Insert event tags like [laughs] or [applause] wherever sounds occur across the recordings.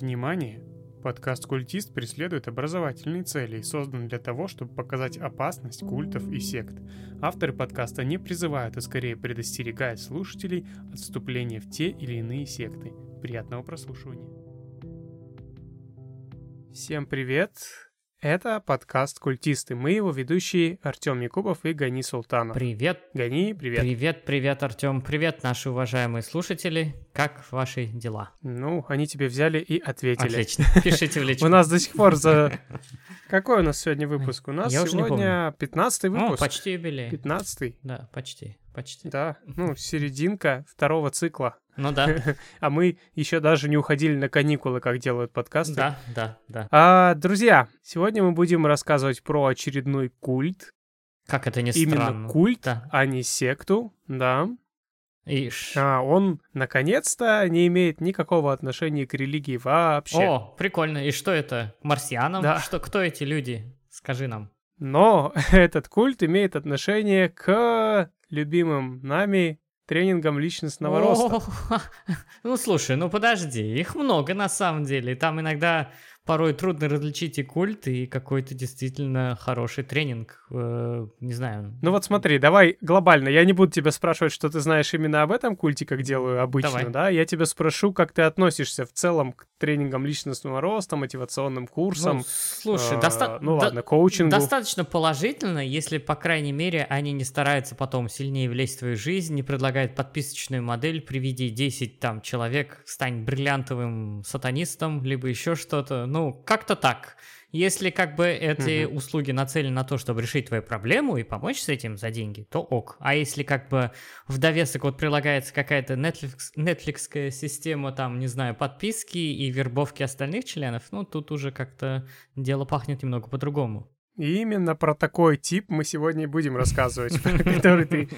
Внимание! Подкаст «Культист» преследует образовательные цели и создан для того, чтобы показать опасность культов и сект. Авторы подкаста не призывают, а скорее предостерегают слушателей от вступления в те или иные секты. Приятного прослушивания! Всем привет! Это подкаст «Культисты». Мы его ведущие Артем Якубов и Гани Султанов. Привет. Гани, привет. Привет, привет, Артем. Привет, наши уважаемые слушатели. Как ваши дела? Ну, они тебе взяли и ответили. Отлично. [laughs] Пишите в личку. У нас до сих пор за... Какой у нас сегодня выпуск? У нас Я сегодня 15 Ну, выпуск. почти юбилей. 15 Да, почти, почти. Да, ну, серединка второго цикла. Ну да, [laughs] А мы еще даже не уходили на каникулы, как делают подкасты. да, да, да. А, друзья, сегодня мы будем рассказывать про очередной культ. Как это не Именно странно. культ, Да. а не секту, да. Ишь. А, он, наконец-то, не имеет никакого отношения к религии вообще. О, прикольно. И что это? К Марсианам? Да. Что, кто эти люди? Скажи нам. Но [laughs] этот культ имеет отношение к любимым нами тренингам личностного роста. [laughs] Ну, слушай, ну подожди, их много на самом деле. Там иногда порой трудно различить и культ, и какой-то действительно хороший тренинг. Э, Не знаю. Ну вот смотри, давай глобально. Я не буду тебя спрашивать, что ты знаешь именно об этом культе, как делаю обычно, Давай. да? Я тебя спрошу, как ты относишься в целом к тренингам личностного роста, мотивационным курсам. Ну, слушай, э, доста- ну ладно, коучингу. Достаточно положительно, если, по крайней мере, они не стараются потом сильнее влезть в твою жизнь, не предлагают подписочную модель, приведи 10 там человек, стань бриллиантовым сатанистом, либо еще что-то. Ну, как-то так. Если как бы эти Мгм. услуги нацелены на то, чтобы решить твою проблему и помочь с этим за деньги, то ок. А если как бы в довесок вот прилагается какая-то Netflix, Netflixская система, там, не знаю, подписки и вербовки остальных членов, ну, тут уже как-то дело пахнет немного по-другому. И именно про такой тип мы сегодня и будем рассказывать, [laughs] который ты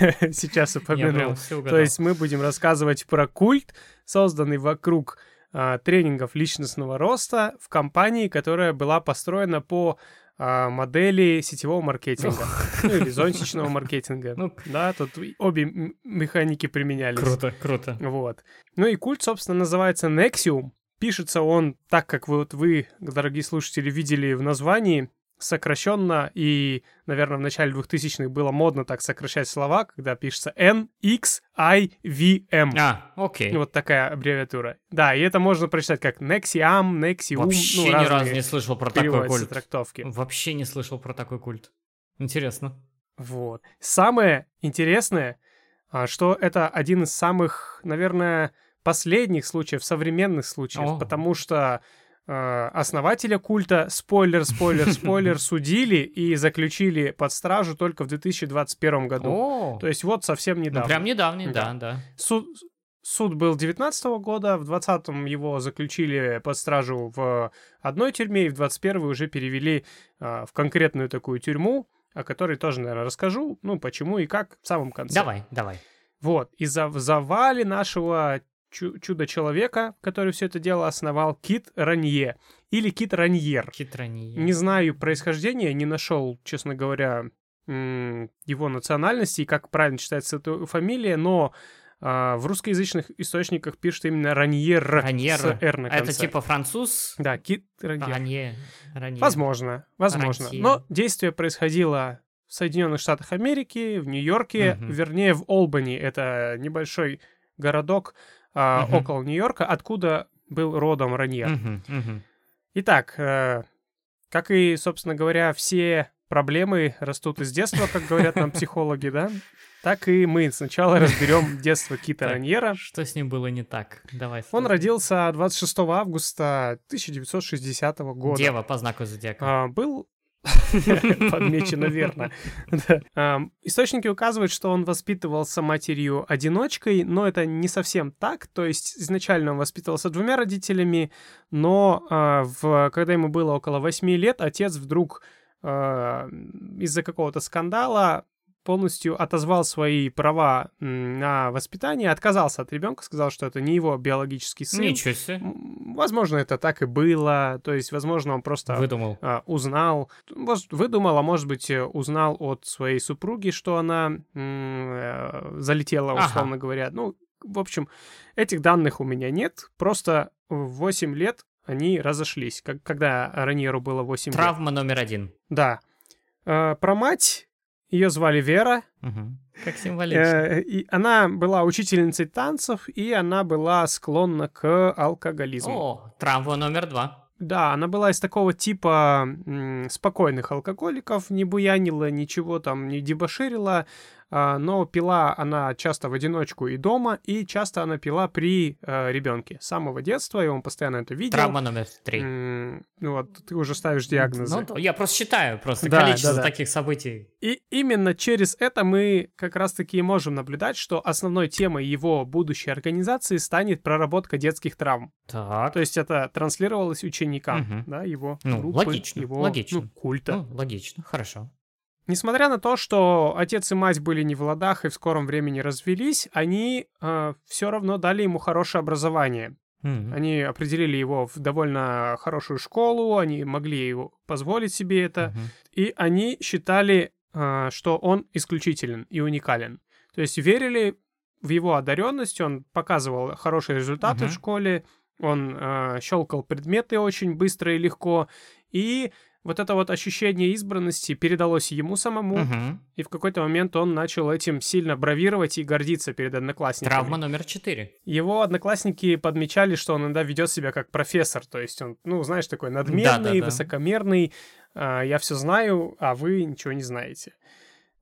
[laughs] сейчас упомянул. То есть мы будем рассказывать про культ, созданный вокруг тренингов личностного роста в компании, которая была построена по а, модели сетевого маркетинга, [laughs] ну или зонтичного маркетинга. Ну, Да, тут обе механики применялись. круто, круто. Вот. Ну и культ, собственно, называется Nexium. Пишется он так, как вы, вот вы, дорогие слушатели, видели в названии, сокращенно, и, наверное, в начале 2000-х было модно так сокращать слова, когда пишется N-X-I-V-M. А, окей. Вот такая аббревиатура. Да, и это можно прочитать как Nexium, Nexium, Вообще ну, ни разу не слышал про такой культ. трактовки. Вообще не слышал про такой культ. Интересно. Вот. Самое интересное, а, что это один из самых, наверное, последних случаев, современных случаев, О. потому что основателя культа, спойлер, спойлер, [laughs] спойлер, судили и заключили под стражу только в 2021 году. О, То есть вот совсем ну недавно. прям недавний, Да. да, да. Суд, суд был 19 года, в 20-м его заключили под стражу в одной тюрьме, и в 21 уже перевели а, в конкретную такую тюрьму, о которой тоже, наверное, расскажу, ну, почему и как в самом конце. Давай, давай. Вот, и за, в завале нашего чудо-человека, который все это дело основал, Кит Ранье, или Кит Раньер. Хитрони. Не знаю происхождения, не нашел, честно говоря, его национальности и как правильно читается эта фамилия, но а, в русскоязычных источниках пишут именно Раньер, Раньер. с «р» на Это конце. типа француз? Да, Кит Раньер. Ранье. Ранье. Возможно, возможно. Ранье. Но действие происходило в Соединенных Штатах Америки, в Нью-Йорке, Мгм. вернее, в Олбани. Это небольшой городок а, Мгм. около Нью-Йорка, откуда был родом Раньер. Мгм, мгм. Итак, э, как и, собственно говоря, все проблемы растут из детства, как говорят нам психологи, да? Так и мы сначала [laughs] разберем детство Кита. Раньера. Что с ним было не так? Давай. Он родился 26 августа 1960 года. Дева по знаку зодиака. А, был [laughs] подмечено верно. Источники указывают, что он воспитывался матерью-одиночкой, но это не совсем так. То есть изначально он воспитывался двумя родителями, но а, когда ему было около 8 лет, отец вдруг а, из-за какого-то скандала полностью отозвал свои права на воспитание, отказался от ребенка, сказал, что это не его биологический сын. Ничего себе. Возможно, это так и было. То есть, возможно, он просто Выдумал. а, узнал, может, выдумал, а может быть, э, узнал от своей супруги, что она э, залетела, Ага. условно говоря. Ну, В общем, этих данных у меня нет. Просто в 8 лет они разошлись, как, когда Раньеру было 8 Травма лет. Травма номер один. Да. Э, про мать ее звали Вера. Угу. Как символично. Э, и она была учительницей танцев, и она была склонна к алкоголизму. О, травма номер два. Да, она была из такого типа м, спокойных алкоголиков, не буянила, ничего там не дебоширила, но пила она часто в одиночку и дома, и часто она пила при э, ребенке с самого детства, и он постоянно это видел. Травма номер три. М, ну вот, ты уже ставишь диагнозы. Ну, я просто считаю просто Да, количество да, да. таких событий. И именно через это мы как раз-таки и можем наблюдать, что основной темой его будущей организации станет проработка детских травм. Так. То есть это транслировалось ученикам, Мгм. да, его Ну, группы, логично, его логично. ну, культа. Ну, логично, хорошо. Несмотря на то, что отец и мать были не в ладах и в скором времени развелись, они все равно дали ему хорошее образование. Мгм. Они определили его в довольно хорошую школу, они могли его позволить себе это, Мгм. и они считали, э, что он исключителен и уникален. То есть верили в его одаренность, он показывал хорошие результаты Мгм. в школе, он э, щелкал предметы очень быстро и легко, и вот это вот ощущение избранности передалось ему самому, Мгм. и в какой-то момент он начал этим сильно бравировать и гордиться перед одноклассниками. Травма номер четыре. Его одноклассники подмечали, что он иногда ведет себя как профессор, то есть он, ну, знаешь, такой надменный, Да-да-да. высокомерный, а, я все знаю, а вы ничего не знаете.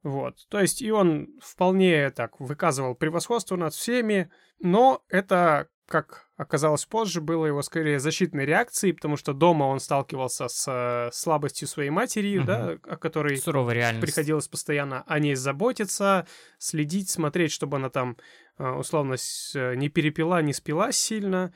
Вот, то есть и он вполне так выказывал превосходство над всеми, но это, как оказалось позже, было его скорее защитной реакцией, потому что дома он сталкивался с э, слабостью своей матери, Мгм. да, о которой Суровая реальность. приходилось постоянно о ней заботиться, следить, смотреть, чтобы она там, э, условно, э, не перепила, не спилась сильно.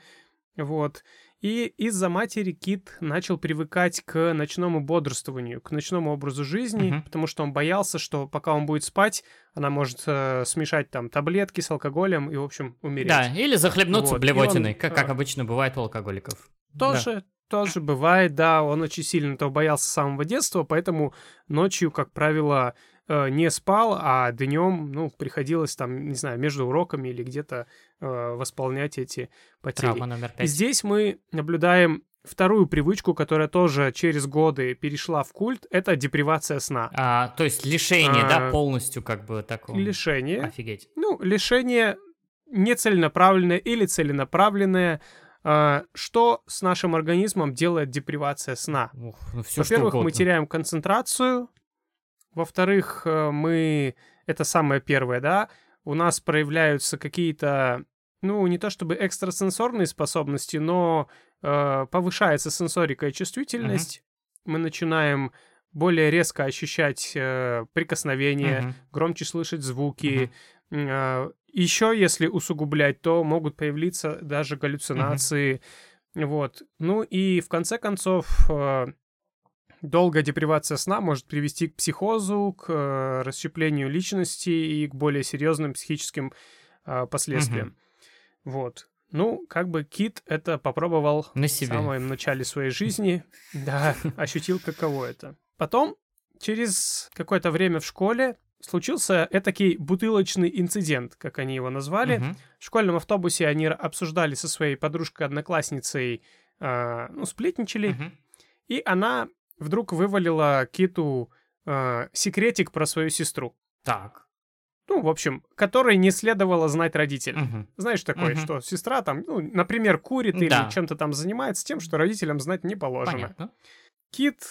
Вот. И из-за матери Кит начал привыкать к ночному бодрствованию, к ночному образу жизни, Мгм. потому что он боялся, что пока он будет спать, она может э, смешать там таблетки с алкоголем и, в общем, умереть. Да, или захлебнуться Вот, блевотиной, он, как, как а, обычно бывает у алкоголиков. Тоже, тоже бывает, да, он очень сильно этого боялся с самого детства, поэтому ночью, как правило, э, не спал, а днем, ну, приходилось там, не знаю, между уроками или где-то э, восполнять эти потери. Травма номер пять. здесь мы наблюдаем вторую привычку, которая тоже через годы перешла в культ, это депривация сна. А, то есть лишение, А, да, полностью как бы такого. Лишение. Офигеть. Ну, лишение нецеленаправленное или целенаправленное. А, Что с нашим организмом делает депривация сна? Ух, ну все Во-первых, мы теряем концентрацию. Во-вторых, э, мы... Это самое первое, да? У нас проявляются какие-то, ну, не то чтобы экстрасенсорные способности, но э, повышается сенсорика и чувствительность. Мы начинаем более резко ощущать э, прикосновения, Мгм. громче слышать звуки. Еще, если усугублять, то могут появиться даже галлюцинации. Вот. Ну и в конце концов, э, долгая депривация сна может привести к психозу, к э, расщеплению личности и к более серьезным психическим э, последствиям. Вот. Ну, как бы Кит это попробовал На в себе. самом начале своей жизни, [laughs] да, ощутил, каково это. Потом, через какое-то время в школе, случился этакий бутылочный инцидент, как они его назвали. В школьном автобусе они обсуждали со своей подружкой-одноклассницей, а, ну, сплетничали, и она вдруг вывалила Киту а, секретик про свою сестру. Так. Ну, в общем, который не следовало знать родителям. Мгм. Знаешь, такое, Мгм. что сестра там, ну, например, курит или Да. чем-то там занимается тем, что родителям знать не положено. Понятно. Кит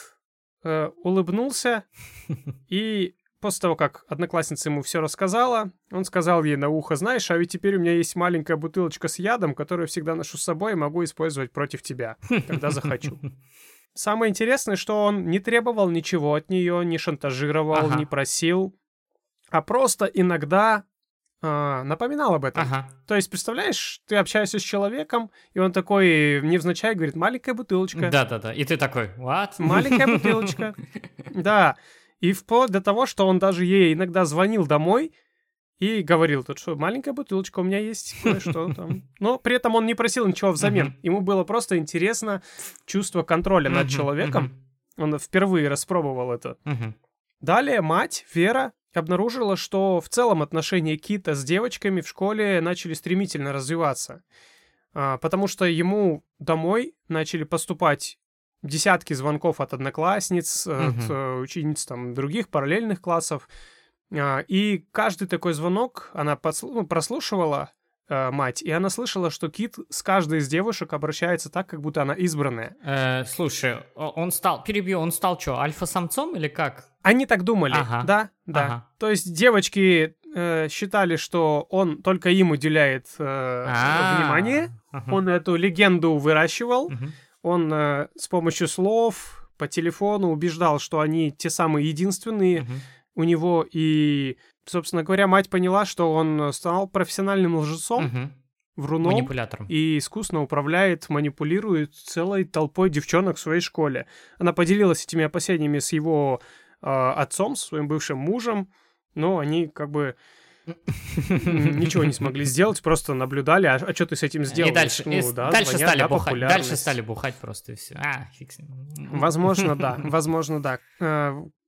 э, улыбнулся, [laughs] и после того, как одноклассница ему все рассказала, он сказал ей на ухо, знаешь, а ведь теперь у меня есть маленькая бутылочка с ядом, которую всегда ношу с собой и могу использовать против тебя, когда захочу. [laughs] Самое интересное, что он не требовал ничего от нее, не шантажировал, Ага. не просил, а просто иногда э, напоминал об этом. Ага. То есть, представляешь, ты общаешься с человеком, и он такой невзначай говорит, маленькая бутылочка. Да-да-да. И ты такой, what? Маленькая [laughs] бутылочка. Да. И вплоть до того, что он даже ей иногда звонил домой и говорил, тут что, маленькая бутылочка у меня есть, кое-что там. Но при этом он не просил ничего взамен. Ему было просто интересно чувство контроля над человеком. Он впервые распробовал это. Далее мать, Вера, обнаружила, что в целом отношения Кита с девочками в школе начали стремительно развиваться. А, потому что ему домой начали поступать десятки звонков от одноклассниц, угу. от учениц там других параллельных классов. А, и каждый такой звонок она подслу- ну, прослушивала, э, мать, и она слышала, что Кит с каждой из девушек обращается так, как будто она избранная. Э, слушай, он стал, перебью, он стал что, альфа-самцом или как? Они так думали, ага. да, да. Ага. То есть девочки э, считали, что он только им уделяет э, а. внимание, ага. он эту легенду выращивал, угу. он э, с помощью слов по телефону убеждал, что они те самые единственные угу. у него, и, собственно говоря, мать поняла, что он стал профессиональным лжецом. Угу вруном Манипулятором. и искусно управляет, манипулирует целой толпой девчонок в своей школе. Она поделилась этими опасениями с его э, отцом, своим бывшим мужем, но они как бы [laughs] ничего не смогли сделать, просто наблюдали, а, а что ты с этим сделал? И дальше, ну, и да, дальше, звонят, стали да, бухать, дальше стали бухать просто и все. А, фиг Возможно, да, [laughs] возможно, да.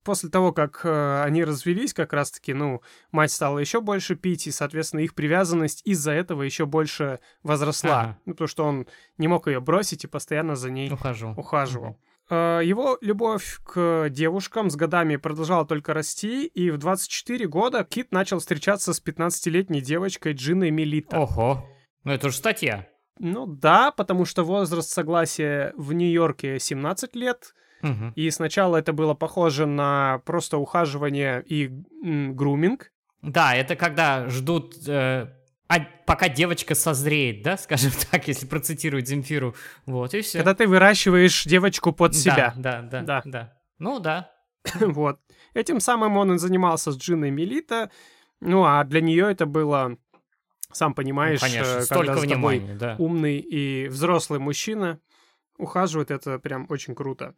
Э, после того, как э, они развелись, как раз-таки, ну, мать стала еще больше пить, и, соответственно, их привязанность из-за этого еще больше возросла. Ага. Ну, потому что он не мог ее бросить и постоянно за ней Ухожу. ухаживал. Угу. Его любовь к девушкам с годами продолжала только расти, и в 24 года Кит начал встречаться с 15-летней девочкой Джиной Мелита. Ого, ну это же статья. Ну да, потому что возраст согласия в Нью-Йорке 17 лет, угу. и сначала это было похоже на просто ухаживание и груминг. Да, это когда ждут э, а пока девочка созреет, да, скажем [laughs] так, если процитировать Земфиру, вот, и все. Когда ты выращиваешь девочку под себя. Да, да, да, да. да. Ну, да. [coughs] вот. Этим самым он и занимался с Джиной Мелита, ну, а для нее это было, сам понимаешь, ну, конечно, э, когда за тобой да. умный и взрослый мужчина ухаживает, это прям очень круто.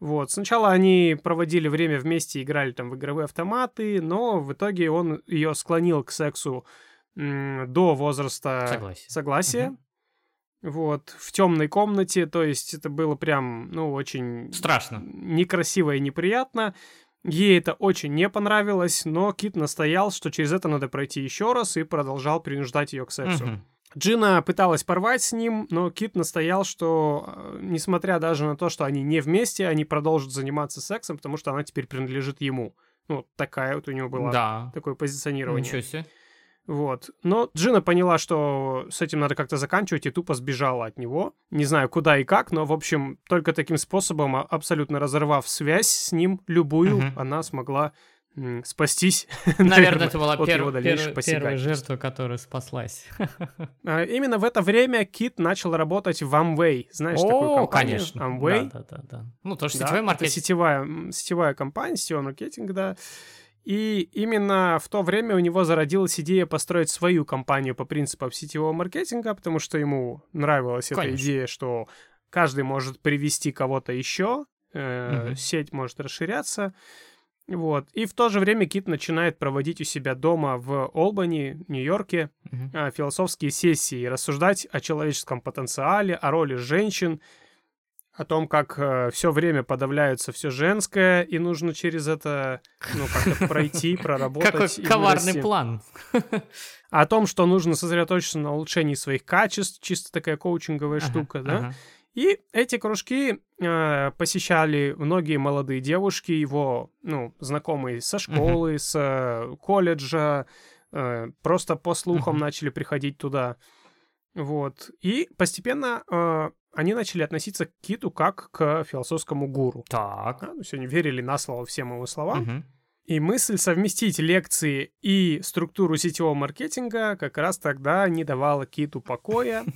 Вот. Сначала они проводили время вместе, играли там в игровые автоматы, но в итоге он ее склонил к сексу до возраста согласия. согласия. Угу. Вот, в темной комнате, то есть это было прям, ну, очень... Страшно. Некрасиво и неприятно. Ей это очень не понравилось, но Кит настоял, что через это надо пройти еще раз, и продолжал принуждать ее к сексу. Угу. Джина пыталась порвать с ним, но Кит настоял, что, э, несмотря даже на то, что они не вместе, они продолжат заниматься сексом, потому что она теперь принадлежит ему. Ну, такая вот у него была, да. такое позиционирование. Ничего себе. Вот. Но Джина поняла, что с этим надо как-то заканчивать, и тупо сбежала от него. Не знаю, куда и как, но, в общем, только таким способом, а, абсолютно разорвав связь с ним, любую, угу. она смогла спастись. [laughs] Наверное, это была пер- пер- первая жертва, которая спаслась. [laughs] А, именно в это время Кит начал работать в Amway. Знаешь О, такую компанию? конечно. Amway? Да, да, да. да. Ну, тоже сетевой да, маркетинг. Это сетевая, сетевая компания, сетевой маркетинг, да. И именно в то время у него зародилась идея построить свою компанию по принципам сетевого маркетинга, потому что ему нравилась Конечно. эта идея, что каждый может привести кого-то еще, э, угу. сеть может расширяться. Вот. И в то же время Кит начинает проводить у себя дома в Олбани, Нью-Йорке, э, философские сессии, рассуждать о человеческом потенциале, о роли женщин, о том, как э, все время подавляется все женское, и нужно через это, ну, как-то пройти, [laughs] проработать. Какой коварный план. [laughs] О том, что нужно сосредоточиться на улучшении своих качеств, чисто такая коучинговая ага, штука, да. Ага. И эти кружки посещали многие молодые девушки, его, ну, знакомые со школы, uh с э, колледжа, э, просто по слухам uh начали приходить туда. Вот. И постепенно э, они начали относиться к Киту как к философскому гуру. Так. Да, есть они верили на слово всем его словам. Угу. И мысль совместить лекции и структуру сетевого маркетинга как раз тогда не давала Киту покоя. [laughs]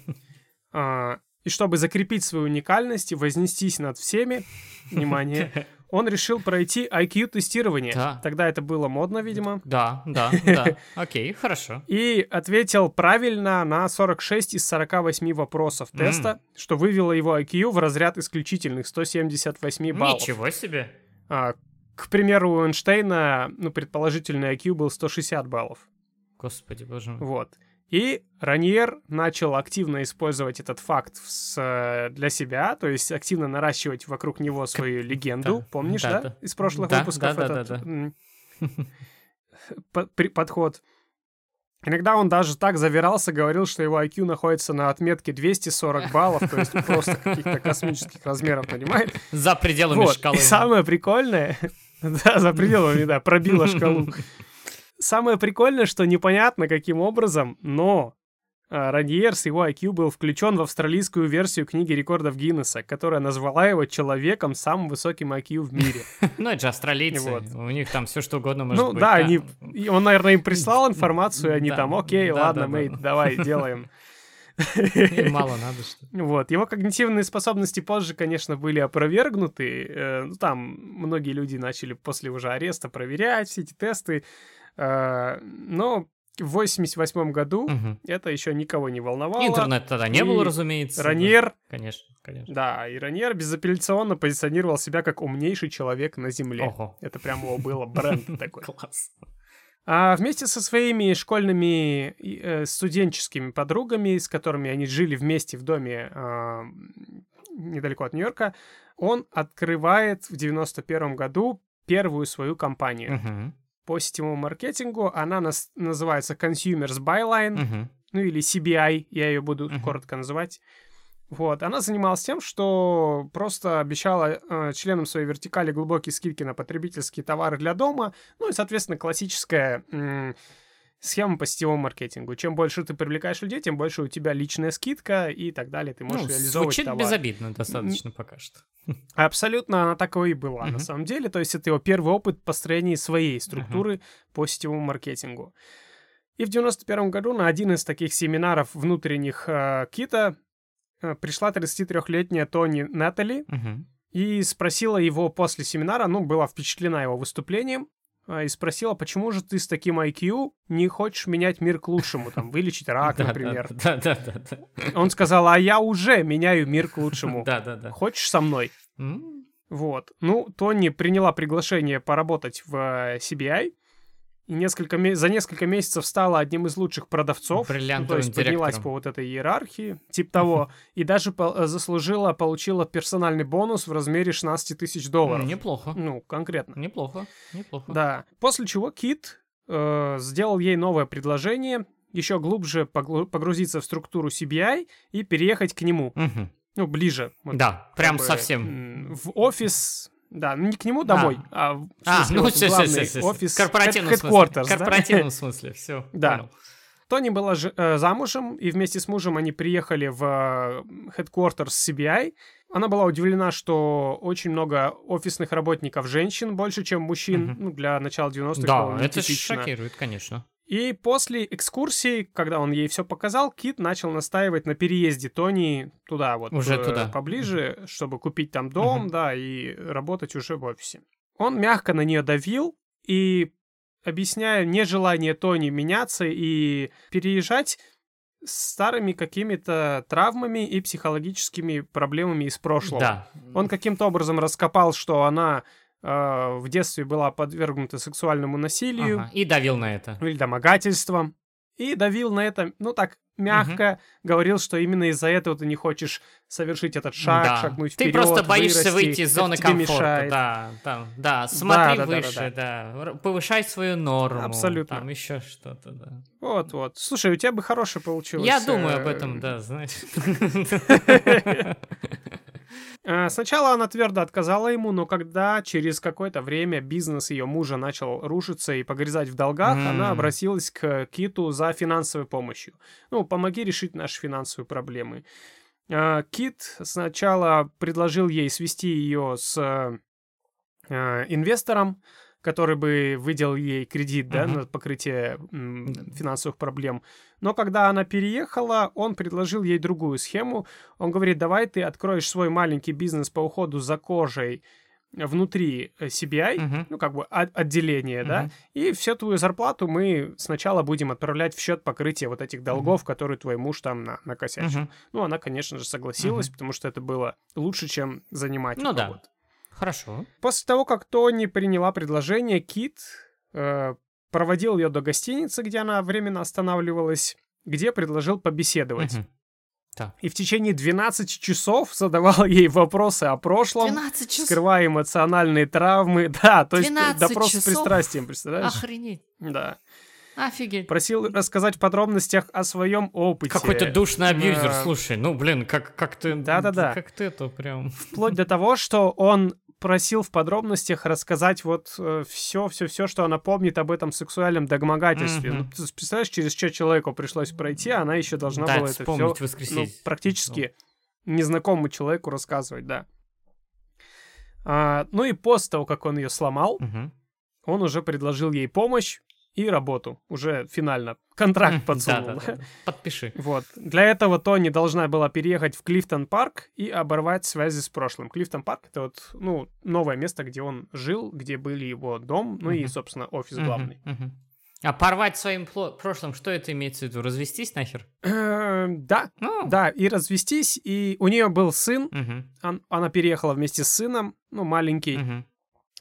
А, и чтобы закрепить свою уникальность и вознестись над всеми, внимание, [laughs] он решил пройти IQ-тестирование. Да. Тогда это было модно, видимо. Да, да, да. [laughs] Окей, хорошо. И ответил правильно на 46 из 48 вопросов теста, что вывело его IQ в разряд исключительных 178 баллов. Ничего себе. А, к примеру, у Эйнштейна, ну, предположительный IQ был 160 баллов. Господи, боже мой. Вот. И Раньер начал активно использовать этот факт с, для себя, то есть активно наращивать вокруг него свою легенду. Да, Помнишь, да, да? Из прошлых да, выпусков да, этот... да, да, да. [laughs] подход. Иногда он даже так завирался, говорил, что его IQ находится на отметке 240 [laughs] баллов, то есть просто каких-то космических размеров, понимаете? За пределами вот. шкалы. И самое прикольное, [laughs] да, за пределами, да, пробила шкалу. Самое прикольное, что непонятно каким образом, но а, Раньер с его IQ был включен в австралийскую версию книги рекордов Гиннесса, которая назвала его человеком с самым высоким IQ в мире. [laughs] Ну, это же австралийцы, у них там все что угодно может быть. Ну да, они, он, наверное, им прислал информацию, и они там, окей, ладно, мы давай, [laughs] делаем. мало надо, что Вот. Его когнитивные способности позже, конечно, были опровергнуты. Э, ну, там многие люди начали после уже ареста проверять все эти тесты. Э, но в 88 году угу. это еще никого не волновало. Интернет тогда не было, разумеется. Раньер... Конечно, конечно. Да, и Раньер безапелляционно позиционировал себя как умнейший человек на Земле. Ого. Это прям его было бренд [laughs] такой. Класс. А вместе со своими школьными э, студенческими подругами, с которыми они жили вместе в доме э, недалеко от Нью-Йорка, он открывает в 91 году первую свою компанию. Угу по сетевому маркетингу. Она нас, называется Consumers Byline, uh-huh. ну или CBI, я ее буду uh-huh. коротко называть. Вот, она занималась тем, что просто обещала э, членам своей вертикали глубокие скидки на потребительские товары для дома, ну и, соответственно, классическая м- схема по сетевому маркетингу. Чем больше ты привлекаешь людей, тем больше у тебя личная скидка и так далее. Ты можешь ну, реализовывать звучит товар. безобидно достаточно пока что. Абсолютно она такой и была, uh-huh. на самом деле. То есть это его первый опыт построения своей структуры uh-huh. по сетевому маркетингу. И в 91 году на один из таких семинаров внутренних э, Кита э, пришла 33-летняя Тони uh-huh. и спросила его после семинара, ну, была впечатлена его выступлением, и спросила, почему же ты с таким IQ не хочешь менять мир к лучшему, там, вылечить рак, [laughs] например. [laughs] Да, да, да, да. Он сказал, а я уже меняю мир к лучшему. [laughs] Да, да, да. Хочешь со мной? Вот. Ну, Тони приняла приглашение поработать в э, CBI, и несколько, за несколько месяцев стала одним из лучших продавцов. ну, то есть поднялась по вот этой иерархии, типа того, и даже по- заслужила, получила персональный бонус в размере 16 тысяч долларов. Неплохо. Ну, конкретно. Неплохо, неплохо. Да. После чего Кит э, сделал ей новое предложение еще глубже погрузиться в структуру CBI и переехать к нему. Угу. Ну, ближе. Вот, да, прям совсем. В офис да, ну не к нему домой, а, а, а ну, вот все, главный все, все, офис корпоративном. В корпоративном [laughs] смысле, все. Да. Понял. Тони была ж, э, замужем, и вместе с мужем они приехали в э, headquarters CBI. Она была удивлена, что очень много офисных работников женщин, больше, чем мужчин, угу. ну, для начала 90-х. Да, это шокирует, конечно. И после экскурсии, когда он ей все показал, Кит начал настаивать на переезде Тони туда вот. Уже э, туда. Поближе, чтобы купить там дом, угу. да, и работать уже в офисе. Он мягко на нее давил и, объясняя нежелание Тони меняться и переезжать, старыми какими-то травмами и психологическими проблемами из прошлого. Да. Он каким-то образом раскопал, что она э, в детстве была подвергнута сексуальному насилию. Ага, и давил на это. Или домогательствам. И давил на это, ну так, мягко угу. говорил, что именно из-за этого ты не хочешь совершить этот шаг, да. шагнуть вперед, Ты просто боишься вырасти, выйти из зоны комфорта. Мешает. Да, да, да. Смотри да, да, выше, да, да, да. да. Повышай свою норму. Абсолютно. Там еще что-то, да. Вот, вот. Слушай, у тебя бы хорошее получилось. Я думаю об этом, да, знаешь. [laughs] [laughs] Э, сначала она твердо отказала ему, но когда через какое-то время бизнес ее мужа начал рушиться и погрязать в долгах, mm. она обратилась к Киту за финансовой помощью. Ну, помоги решить наши финансовые проблемы. Э, Кит сначала предложил ей свести ее с э, инвестором, который бы выделил ей кредит, uh-huh. да, на покрытие м, финансовых проблем. Но когда она переехала, он предложил ей другую схему. Он говорит, давай ты откроешь свой маленький бизнес по уходу за кожей внутри э, CBI, uh-huh. ну, как бы отделение, uh-huh. да, и всю твою зарплату мы сначала будем отправлять в счет покрытия вот этих долгов, uh-huh. которые твой муж там на, накосячил. Uh-huh. Ну, она, конечно же, согласилась, uh-huh. потому что это было лучше, чем занимать Ну да. Хорошо. После того, как Тони приняла предложение, Кит э, проводил ее до гостиницы, где она временно останавливалась, где предложил побеседовать. Угу. И в течение 12 часов задавал ей вопросы о прошлом, 12 часов. скрывая эмоциональные травмы. [laughs] Да, то есть 12 допрос с часов? пристрастием, представляешь? Охренеть. Да. Офигеть. Просил рассказать в подробностях о своем опыте. Какой-то душный абьюзер, Да. слушай. Ну, блин, как, как ты... Да-да-да. Как ты это прям... Вплоть до того, что он просил в подробностях рассказать вот все, все, все, что она помнит об этом сексуальном домогательстве. Мгм. Ну, ты представляешь, через что человеку пришлось пройти, а она еще должна Да, была это все воскресить. практически незнакомому человеку рассказывать, да. А, ну и после того, как он ее сломал, Мгм. он уже предложил ей помощь и работу. Уже финально. Контракт подсунул. [laughs] Подпиши. Вот. Для этого Тони должна была переехать в Клифтон Парк и оборвать связи с прошлым. Клифтон Парк — это вот, ну, новое место, где он жил, где были его дом, ну и, собственно, офис главный. А порвать своим прошлым, что это имеется в виду? Развестись нахер? Э, Да, Ну, да, и развестись, и у нее был сын, он- она переехала вместе с сыном, ну, маленький,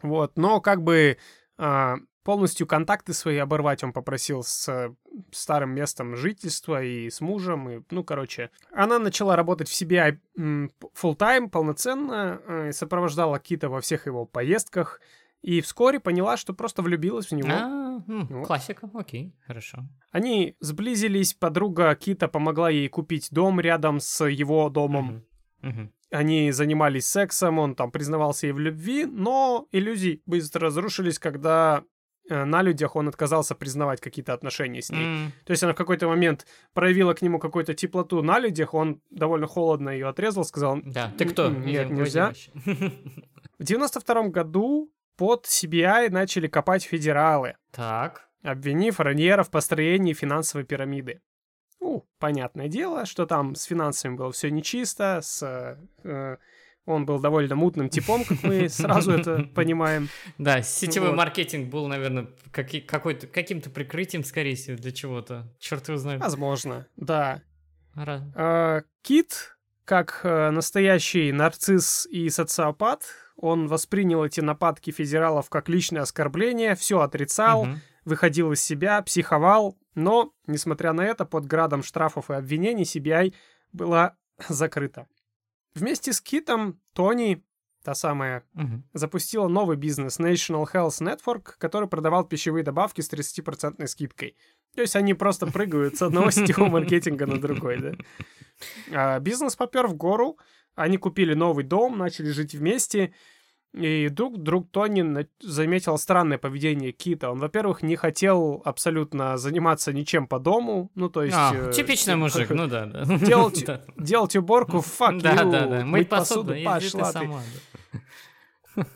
вот, но как бы а, полностью контакты свои оборвать он попросил с э, старым местом жительства и с мужем, и, ну, короче. Она начала работать в себе full тайм полноценно, э, сопровождала Кита во всех его поездках, и вскоре поняла, что просто влюбилась в него. А, м, Вот. классика, окей, хорошо. Они сблизились, подруга Кита помогла ей купить дом рядом с его домом. Мгм, мгм. Они занимались сексом, он там признавался ей в любви, но иллюзии быстро разрушились, когда на людях он отказался признавать какие-то отношения с ней. М, То есть она в какой-то момент проявила к нему какую-то теплоту на людях, он довольно холодно ее отрезал, сказал, Да, ты кто? «М-м, Нет, нельзя. В 92 году под CBI начали копать федералы, Так. обвинив Раньера в построении финансовой пирамиды. Ну, понятное дело, что там с финансами было все нечисто, с, э, он был довольно мутным типом, как мы [laughs] сразу это понимаем. Да, сетевой маркетинг был, наверное, каким-то прикрытием, скорее всего, для чего-то. Черт его знает. Возможно, да. А, Кит, как э, настоящий нарцисс и социопат, он воспринял эти нападки федералов как личное оскорбление, все отрицал, Мгм. выходил из себя, психовал, но, несмотря на это, под градом штрафов и обвинений CBI была [laughs] закрыта. Вместе с Китом Тони, та самая, Мгм. запустила новый бизнес National Health Network, который продавал пищевые добавки с 30% скидкой. То есть они просто прыгают с одного сетевого маркетинга на другой, да? А бизнес попер в гору, они купили новый дом, начали жить вместе, и вдруг друг Тони заметил странное поведение Кита. Он, во-первых, не хотел абсолютно заниматься ничем по дому, ну, то есть... А, э, типичный [laughs] мужик, ну да, да. Делать- [laughs] Да. Делать уборку, fuck Да, you, да, да. мыть посуду, ты пошла ты. сама.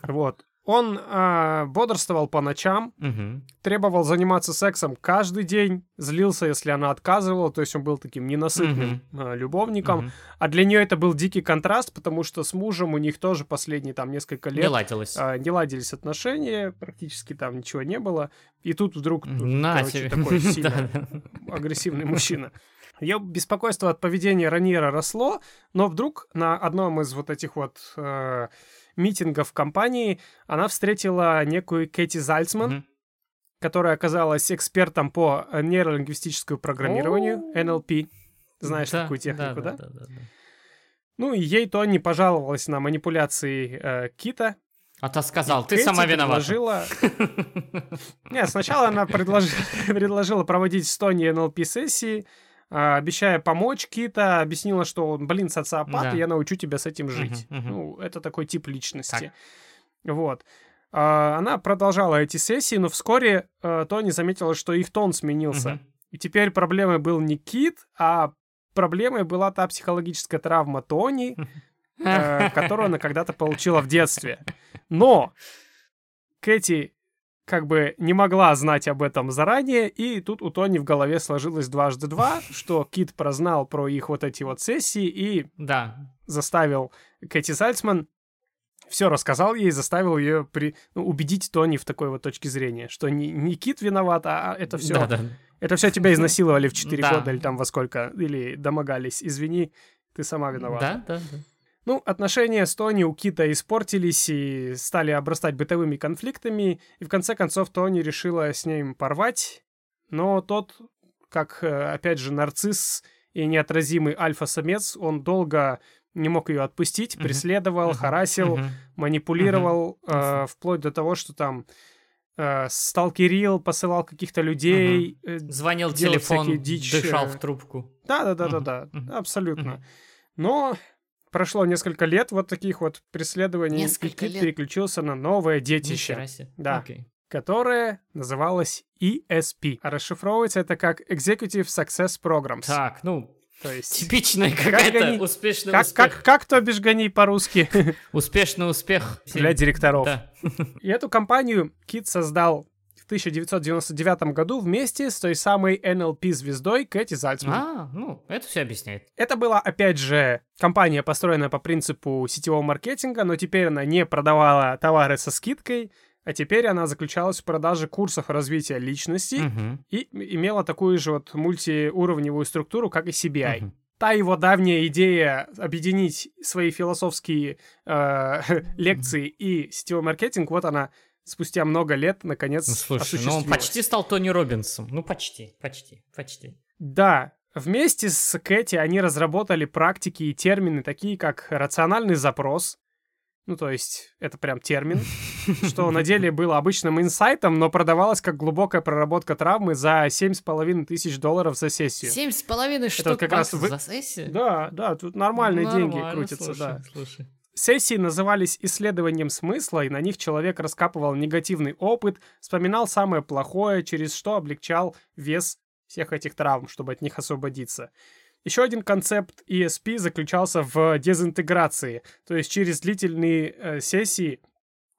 Вот. Он а, бодрствовал по ночам. Мгм. требовал заниматься сексом каждый день, злился, если она отказывала, то есть он был таким ненасытным а, любовником. Мгм. А для нее это был дикий контраст, потому что с мужем у них тоже последние там несколько Не лет ладилось. а, не ладились отношения, практически там ничего не было. И тут вдруг На короче, такой [laughs] сильно да. агрессивный мужчина. Ее беспокойство от поведения Раньера росло, но вдруг на одном из вот этих вот э, митингов компании она встретила некую Кэти Зальцман, Мгм. которая оказалась экспертом по э, нейролингвистическому программированию, О. NLP. Знаешь Да, такую технику, да? да, да, да. Ну и ей то не пожаловалась на манипуляции э, Кита. А то сказал, И ты Кэти сама виновата. предложила... [laughs] Нет, сначала она предложи- [laughs] предложила проводить с Тони NLP-сессии, а, обещая помочь Кита, объяснила, что он, блин, социопат, Да. и я научу тебя с этим жить. Мгм, мгм. Ну, это такой тип личности. Вот. А, Она продолжала эти сессии, но вскоре э, Тони заметила, что их тон сменился. Мгм. И теперь проблемой был не Кит, а проблемой была та психологическая травма Тони, э, которую она когда-то получила в детстве. Но Кэти как бы не могла знать об этом заранее, и тут у Тони в голове сложилось дважды два, [laughs] что Кит прознал про их вот эти вот сессии и Да. заставил Кэти Зальцман все рассказал ей, заставил ее при... ну, убедить Тони в такой вот точке зрения, что не, не Кит виноват, а это все Да, да. это все тебя [laughs] изнасиловали в 4 Да. года или там во сколько, или домогались. Извини, ты сама виновата. Да, да, да. Ну, отношения с Тони у Кита испортились и стали обрастать бытовыми конфликтами, и в конце концов Тони решила с ним порвать, но тот, как, э, опять же, нарцисс и неотразимый альфа-самец, он долго не мог ее отпустить, Мгм. преследовал, Мгм. харасил, Мгм. манипулировал, э, Ясно. вплоть до того, что там э, сталкерил, посылал каких-то людей. э, Звонил телефон, дичь, дышал э, в трубку. Да-да-да-да-да, Мгм, мгм, абсолютно. мгм. Но прошло несколько лет вот таких вот преследований, и Несколько Кит лет? переключился на новое детище. Да. Окей. которое называлось ESP. А расшифровывается это как Executive Success Programs. Так, ну, То есть... типичная какая-то они- успешный Как, успех. как, как то бишь гони по-русски Успешный успех. для директоров. Да. И эту компанию Кит создал 1999 году вместе с той самой NLP-звездой Кэти Зальцман. А, ну, это все объясняет. Это была, опять же, компания, построенная по принципу сетевого маркетинга, но теперь она не продавала товары со скидкой, а теперь она заключалась в продаже курсов развития личности Мгм. и имела такую же вот мультиуровневую структуру, как и CBI. Мгм. Та его давняя идея объединить свои философские э, [laughs] лекции и сетевой маркетинг, вот она спустя много лет наконец Ну, слушай, ну он почти стал Тони Робинсом. Ну, почти, почти, почти. Да, вместе с Кэти они разработали практики и термины, такие как рациональный запрос. Ну, то есть, это прям термин, [laughs] что на деле было обычным инсайтом, но продавалось как глубокая проработка травмы за 7,5 тысяч долларов за сессию. Семь с половиной штук как раз вы- за сессию? Да, да, тут нормальные деньги Нормально, крутятся, слушай, да. Слушай. Сессии назывались исследованием смысла, и на них человек раскапывал негативный опыт, вспоминал самое плохое, через что облегчал вес всех этих травм, чтобы от них освободиться. Еще один концепт ESP заключался в дезинтеграции, то есть через длительные э, сессии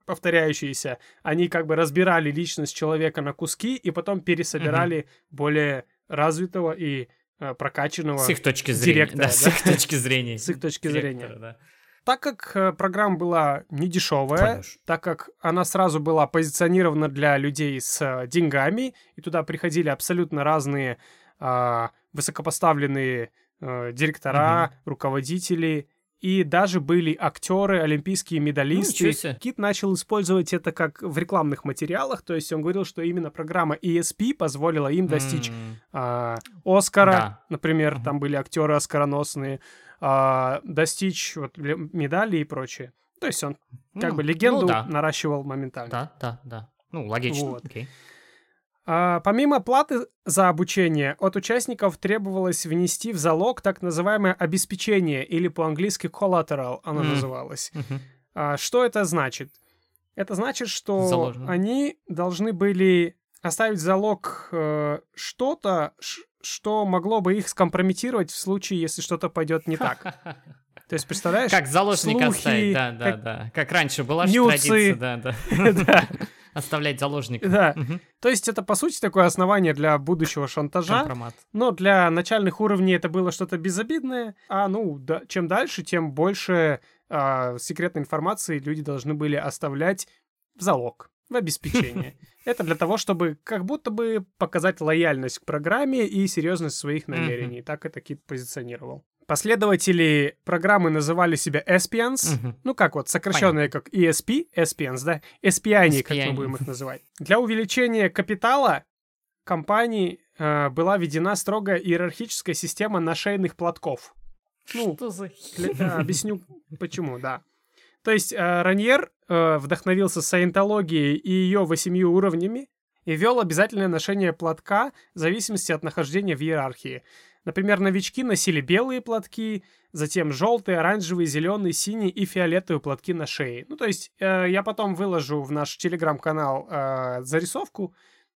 повторяющиеся, они как бы разбирали личность человека на куски и потом пересобирали более развитого и э, прокачанного С их точки зрения. директора, да, с да? их точки зрения. С их точки зрения. да. Так как э, программа была не дешевая, Конечно. так как она сразу была позиционирована для людей с э, деньгами, и туда приходили абсолютно разные а, высокопоставленные э, директора, руководители, и даже были актеры, олимпийские медалисты. Ну. Кит начал использовать это как в рекламных материалах, то есть он говорил, что именно программа ESP позволила им достичь а, Оскара, Да. например, Мгм. там были актеры оскароносные, а, достичь вот медали и прочее. То есть он как ну, бы легенду ну да. наращивал моментально. Да, да, да. Ну, логично. Вот. окей. А, помимо платы за обучение, от участников требовалось внести в залог так называемое обеспечение, или по-английски collateral оно М. называлось. Мгм. А, что это значит? Это значит, что Заложено. они должны были оставить в залог э, что-то, ш- что могло бы их скомпрометировать в случае, если что-то пойдет не так. [laughs] То есть, представляешь? Как заложник слухи, оставить, да, да, как- да. Как раньше была же традиция, да, да. [laughs] [laughs] Оставлять заложника. да. То есть, это, по сути, такое основание для будущего шантажа. Но для начальных уровней это было что-то безобидное. А ну, чем дальше, тем больше а, секретной информации люди должны были оставлять в залог, в обеспечение. [laughs] Это для того, чтобы как будто бы показать лояльность к программе и серьезность своих намерений. Так это Кит позиционировал. Последователи программы называли себя Espions. Мгм. Ну, как вот, сокращенные как ESP, Espions, да? Espiani, как мы будем их [laughs] называть. Для увеличения капитала компании э, была введена строгая иерархическая система нашейных платков. Ну, Что за для- э, объясню почему, да. То есть э, Раньер э, вдохновился саентологией и ее восемью уровнями и ввел обязательное ношение платка в зависимости от нахождения в иерархии. Например, новички носили белые платки, затем желтые, оранжевые, зеленые, синие и фиолетовые платки на шее. Ну, то есть э, я потом выложу в наш телеграм-канал э, зарисовку.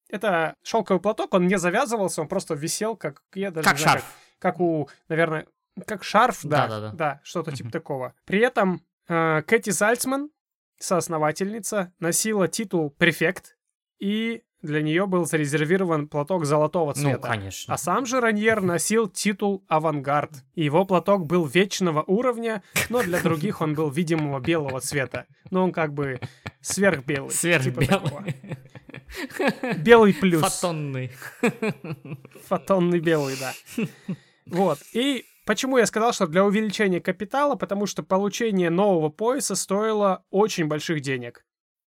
Это шелковый платок, он не завязывался, он просто висел, как я даже Как знаю, шарф. как у, наверное, как шарф, да, Да-да-да. да, что-то типа такого. При этом Кэти Зальцман, соосновательница, носила титул префект, и для нее был зарезервирован платок золотого Ну, цвета. конечно. А сам же Раньер носил титул «Авангард». И его платок был вечного уровня, но для других он был видимого белого цвета. Но он как бы сверхбелый. типа такого. Сверхбелый. Белый плюс. Фотонный. Фотонный белый, да. Вот. И почему я сказал, что для увеличения капитала? Потому что получение нового пояса стоило очень больших денег.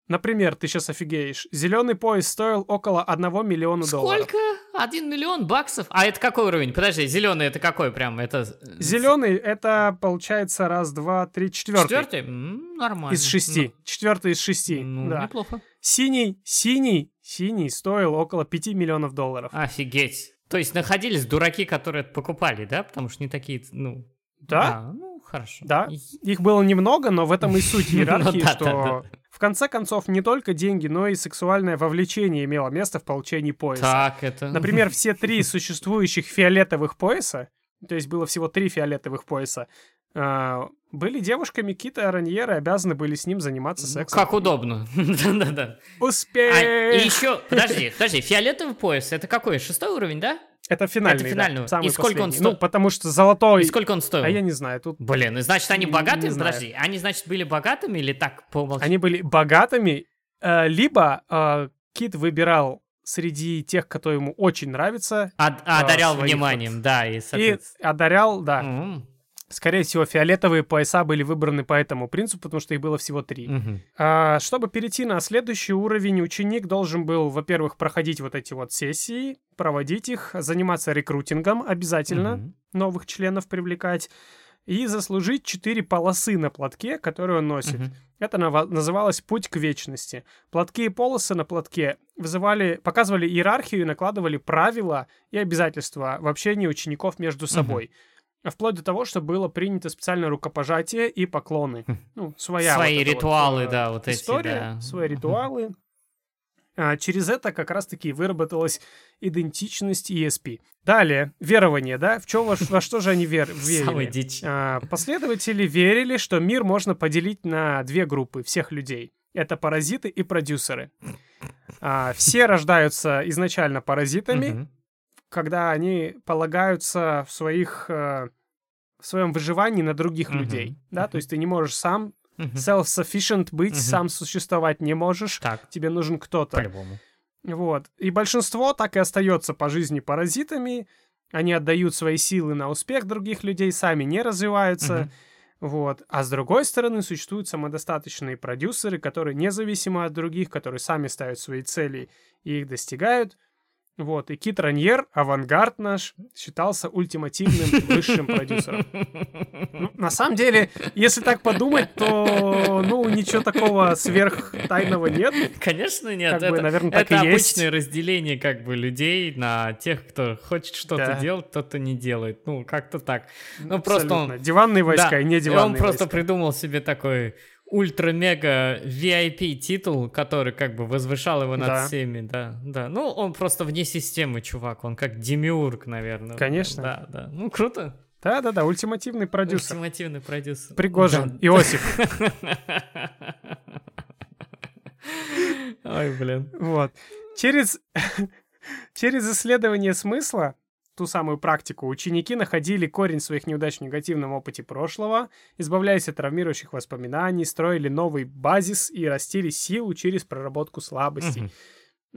Например, ты сейчас офигеешь. Зеленый пояс стоил около 1 миллиона долларов. Сколько? один миллион баксов. А это какой уровень? Подожди, зеленый это какой прям? Это... Зеленый это получается раз, два, три, четвертый. Четвертый? М, нормально. Из шести. Ну, Четвертый из шести. ну, да. неплохо. Синий, синий, синий стоил около 5 миллионов долларов. Офигеть. То есть находились дураки, которые это покупали, да? Потому что не такие, ну... Да, а, ну, хорошо. Да. их было немного, но в этом и суть [laughs] иерархии, Ну да, что в конце концов не только деньги, но и сексуальное вовлечение имело место в получении пояса. Так, это... Например, все три существующих фиолетовых пояса, то есть было всего три фиолетовых пояса, были девушками Кита Раньера и обязаны были с ним заниматься Ну, сексом. Как удобно. [laughs] Да-да-да. Успех! А, и еще, подожди, подожди, фиолетовый пояс, это какой? Шестой уровень, да? Это финальный, это да, финальный. самый И сколько он последний. стоил? Ну, потому что золотой... И сколько он стоил? А я не знаю, тут Блин, и значит, они богатые? не знаю. Подожди, они, значит, были богатыми или так по умолчанию? они были богатыми, э, либо э, Кит выбирал среди тех, кто ему очень нравится, Од- одарял своих вниманием, да, и, и соответственно... одарял, да. М, Скорее всего, фиолетовые пояса были выбраны по этому принципу, потому что их было всего три. мгм. А, чтобы перейти на следующий уровень, ученик должен был, во-первых, проходить вот эти вот сессии, проводить их, заниматься рекрутингом обязательно, Мгм. новых членов привлекать, и заслужить четыре полосы на платке, которые он носит. Мгм. Это называлось «Путь к вечности». Платки и полосы на платке вызывали, показывали иерархию и накладывали правила и обязательства в общении учеников между собой. А Вплоть до того, что было принято специальное рукопожатие и поклоны. Хм. Ну, своя Свои вот эта вот, ритуалы, э, да, вот эти, история, да. свои ритуалы. А, через это как раз-таки выработалась идентичность ESP. Далее, верование, да? В чё, во, во что же они вер, верили? А, последователи верили, что мир можно поделить на две группы всех людей. Это паразиты и продюсеры. А, все рождаются изначально паразитами. Когда они полагаются в своих э, в своем выживании на других Мгм. людей, да, то есть ты не можешь сам Мгм. self-sufficient быть, Мгм. сам существовать не можешь, Так, тебе нужен кто-то. по-любому. Вот. И большинство так и остается по жизни паразитами. Они отдают свои силы на успех других людей, сами не развиваются. Мгм. Вот. А с другой стороны, существуют самодостаточные продюсеры, которые независимы от других, которые сами ставят свои цели и их достигают. Вот. И Кит Раньер, авангард наш, считался ультимативным [laughs] высшим продюсером. Ну, на самом деле, если так подумать, то, ну, ничего такого сверхтайного нет. Конечно, нет. Как бы, это, наверное, так это и есть. обычное разделение как бы людей на тех, кто хочет что-то Да. делать, кто-то не делает. Ну, как-то так. Ну, просто Абсолютно. он... Диванные войска Да, и не диванные он просто войска. придумал себе такой ультра-мега VIP титул, который как бы возвышал его над Да. всеми, да, да. Ну, он просто вне системы, чувак, он как демиург, наверное. Конечно. Да, да. Ну, круто. Да-да-да, ультимативный продюсер. Ультимативный продюсер. Пригожин, Иосиф. [laughs] Ой, блин. Вот. Через, [laughs] через исследование смысла, ту самую практику, ученики находили корень своих неудач в негативном опыте прошлого, избавляясь от травмирующих воспоминаний, строили новый базис и растили силу через проработку слабостей. Мгм.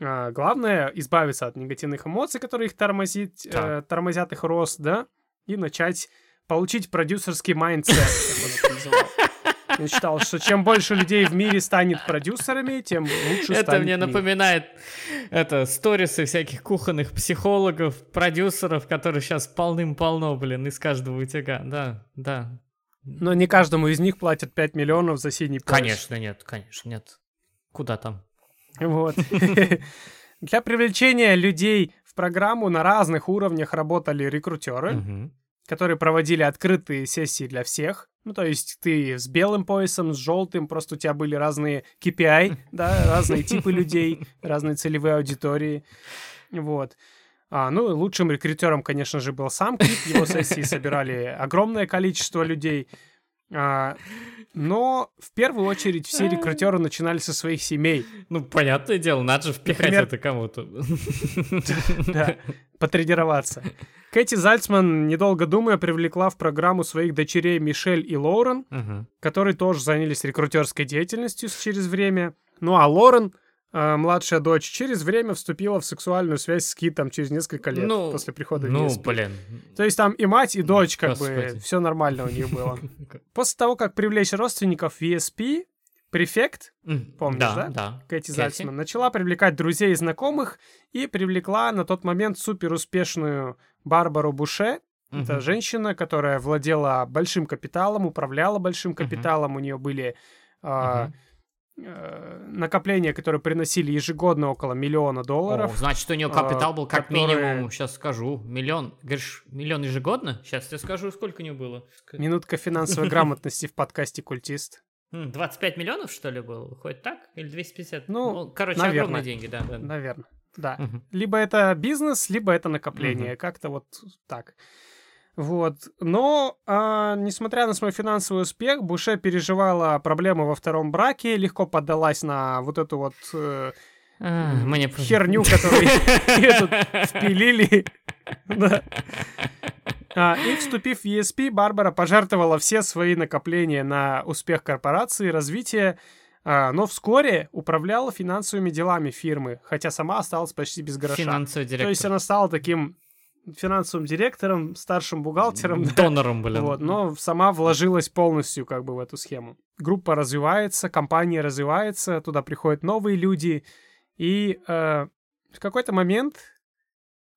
А, главное избавиться от негативных эмоций, которые их тормозит, э, Так. тормозят их рост, да, и начать получить продюсерский mindset, как он это [laughs] называл. Я считал, что чем больше людей в мире станет продюсерами, тем лучше Это станет мне мир. напоминает это сторисы всяких кухонных психологов, продюсеров, которые сейчас полным-полно, блин, из каждого утюга. Да, да. Но не каждому из них платят 5 миллионов за синий пояс. Конечно, нет, конечно, нет. Куда там? Вот. [laughs] Для привлечения людей в программу на разных уровнях работали рекрутеры. Которые проводили открытые сессии для всех. Ну, то есть ты с белым поясом, с желтым, просто у тебя были разные KPI, да, [laughs] разные типы людей, разные целевые аудитории. Вот. А, ну, лучшим рекрутером, конечно же, был сам Кит. Его сессии собирали огромное количество людей. А, но в первую очередь все рекрутеры начинали со своих семей. Ну, понятное дело, надо же впихать Например- это кому-то. [laughs] Да, потренироваться. Кэти Зальцман, недолго думая, привлекла в программу своих дочерей Мишель и Лоурен, Мгм. которые тоже занялись рекрутерской деятельностью через время. Ну а Лорен, младшая дочь, через время вступила в сексуальную связь с Китом через несколько лет Ну, после прихода в Ну, ESP. блин. То есть там и мать, и дочь, как бы, Господи. все нормально у них было. [laughs] После того, как привлечь родственников в ESP, префект, помнишь, да? Да, да. Кэти. Зальцман, начала привлекать друзей и знакомых и привлекла на тот момент супер успешную Барбару Буше. Это Мгм. женщина, которая владела большим капиталом, управляла большим капиталом, у нее были а, Мгм. Э, накопления, которые приносили ежегодно около миллиона О, долларов. значит, у нее а, капитал был как которые- минимум, сейчас скажу, миллион. Говоришь, миллион ежегодно? Сейчас я скажу, сколько у нее было. Минутка финансовой [laughs] грамотности в подкасте «Культист». М, 25 миллионов, что ли, было? Хоть так? Или 250? Ну, короче, наверное. огромные деньги, да. да. Наверное, да. Либо это бизнес, либо это накопление. Как-то вот так. Вот. Но, а, несмотря на свой финансовый успех, Буше переживала проблемы во втором браке, легко поддалась на вот эту вот э, А, Мне херню, которую [laughs] впилили. А, И, вступив в ESP, Барбара пожертвовала все свои накопления на успех корпорации, развитие, а, но вскоре управляла финансовыми делами фирмы, хотя сама осталась почти без гроша. Финансовый То есть она стала таким финансовым директором, старшим бухгалтером, да. Донором, блин. Вот, но сама вложилась полностью как бы в эту схему. Группа развивается, компания развивается, туда приходят новые люди, и э, в какой-то момент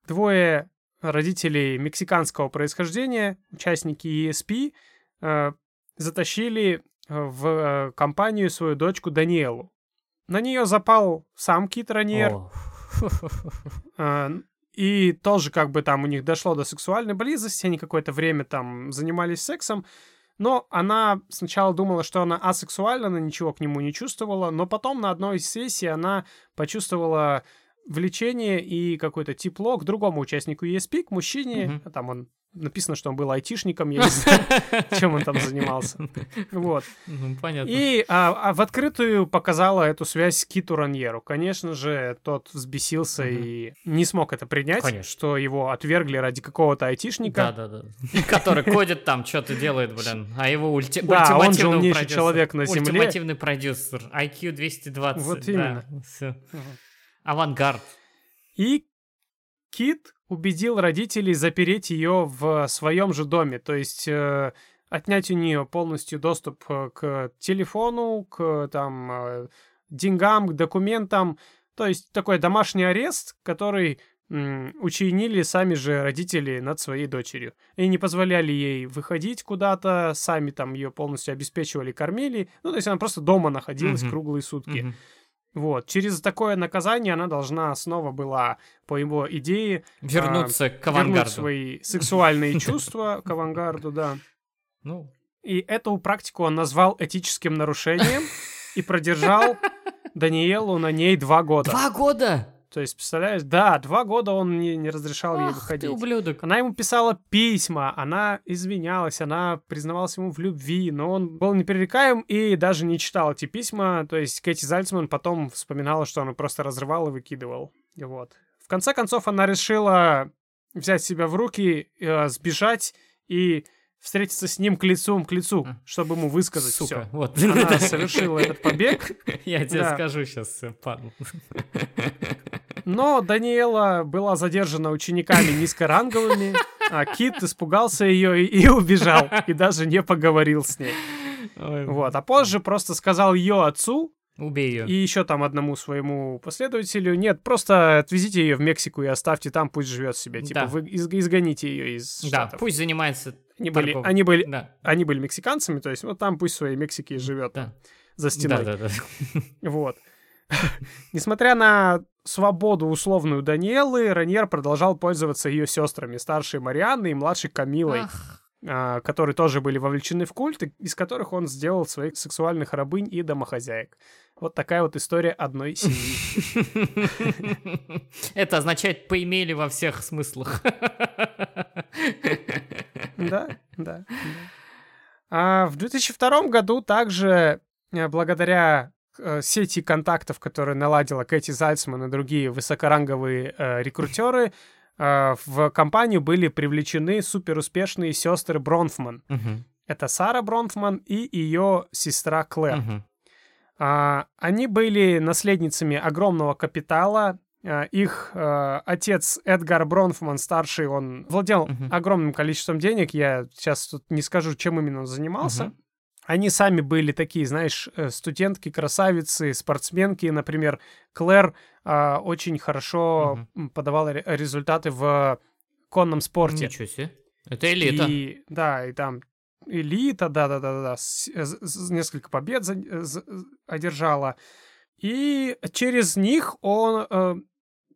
двое родителей мексиканского происхождения, участники ESP, э, затащили э, в э, компанию свою дочку Даниэлу. На нее запал сам Кит Раньер. [laughs] И тоже как бы там у них дошло до сексуальной близости, они какое-то время там занимались сексом, но она сначала думала, что она асексуальна, она ничего к нему не чувствовала, но потом на одной из сессий она почувствовала влечение и какое-то тепло к другому участнику ESP, к мужчине. А Там он написано, что он был айтишником, я не знаю, [laughs] чем он там занимался. Вот. Ну, понятно. И а, а в открытую показала эту связь Киту Раньеру. Конечно же, тот взбесился Мгм. и не смог это принять, Конечно. что его отвергли ради какого-то айтишника. Да, да, да. Который ходит там, что-то делает, блин. А его ульти... Да, он же умнейший продюсер. человек на Земле. Ультимативный продюсер. IQ 220. Вот да, именно. всё. Мгм. Авангард. И Кит убедил родителей запереть ее в своем же доме, то есть э, отнять у нее полностью доступ э, к телефону, к там э, деньгам, к документам, то есть такой домашний арест, который учинили сами же родители над своей дочерью. И не позволяли ей выходить куда-то, сами там ее полностью обеспечивали, кормили. Ну, то есть она просто дома находилась Мгм. круглые сутки. Мгм. Вот, через такое наказание она должна снова была, по его идее, Вернуться к вернуть авангарду. свои сексуальные [laughs] чувства к авангарду, да. Ну, И эту практику он назвал этическим нарушением и продержал [laughs] Даниэлу на ней два года. два года! То есть, представляешь, да, два года он не, не разрешал ей Ах ты, выходить. ублюдок. Она ему писала письма, она извинялась, она признавалась ему в любви, но он был непререкаем и даже не читал эти письма. То есть Кэти Зальцман потом вспоминала, что он просто разрывал и выкидывал. И Вот. В конце концов, она решила взять себя в руки, э, сбежать и встретиться с ним к лицу к лицу, чтобы ему высказать Сука, все. вот. Она [laughs] совершила этот побег, [laughs] Я тебе Да. скажу сейчас, падл. [laughs] но Даниэла была задержана учениками низкоранговыми, а Кит испугался ее и, и убежал, и даже не поговорил с ней. Ой, Вот, а позже просто сказал ее отцу Убей ее. и еще там одному своему последователю, нет, просто отвезите ее в Мексику и оставьте там, пусть живет себе, типа Да. вы из- изгоните ее из Да, штатов. пусть занимается Они были, они были, Да, они были мексиканцами, то есть вот там пусть в своей Мексике и живет да. за стеной. Да, да, да. [laughs] Вот. [laughs] Несмотря на свободу условную Даниэлы, Раньер продолжал пользоваться ее сестрами, старшей Марианной и младшей Камилой, Ах, которые тоже были вовлечены в культ, из которых он сделал своих сексуальных рабынь и домохозяек. Вот такая вот история одной семьи. [laughs] Это означает поимели во всех смыслах. Да, да. А в 2002 году также э, благодаря э, сети контактов, которые наладила Кэти Зальцман и другие высокоранговые э, рекрутеры, в компанию были привлечены суперуспешные сестры Бронфман. Мгм, Это Сара Бронфман и ее сестра Клэр. мгм. А, они были наследницами огромного капитала. А, Их э, отец Эдгар Бронфман старший, он владел Мгм. огромным количеством денег. Я сейчас тут не скажу, чем именно он занимался. Мгм. Они сами были такие, знаешь, э, студентки, красавицы, спортсменки. Например, Клэр э, очень хорошо угу. подавала результаты в конном спорте. Ничего себе. Это элита. И, да, и там элита, да-да-да-да, несколько побед за, за, одержала. И через них он, э,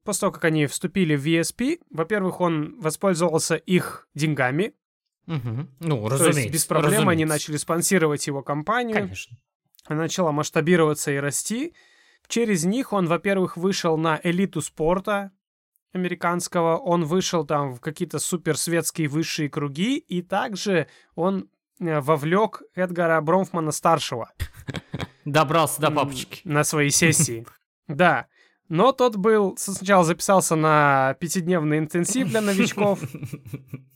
после того, как они вступили в ESP, во-первых, он воспользовался их деньгами. Угу. Ну, разумеется. То есть без проблем разумеется. они начали спонсировать его компанию. Конечно. Начала масштабироваться и расти. Через них он, во-первых, вышел на элиту спорта американского, он вышел там в какие-то суперсветские высшие круги, и также он э, вовлек Эдгара Бромфмана-старшего. [laughs] Добрался до папочки. На своей [laughs] сессии. Да. Но тот был... Сначала записался на пятидневный интенсив для новичков. [laughs]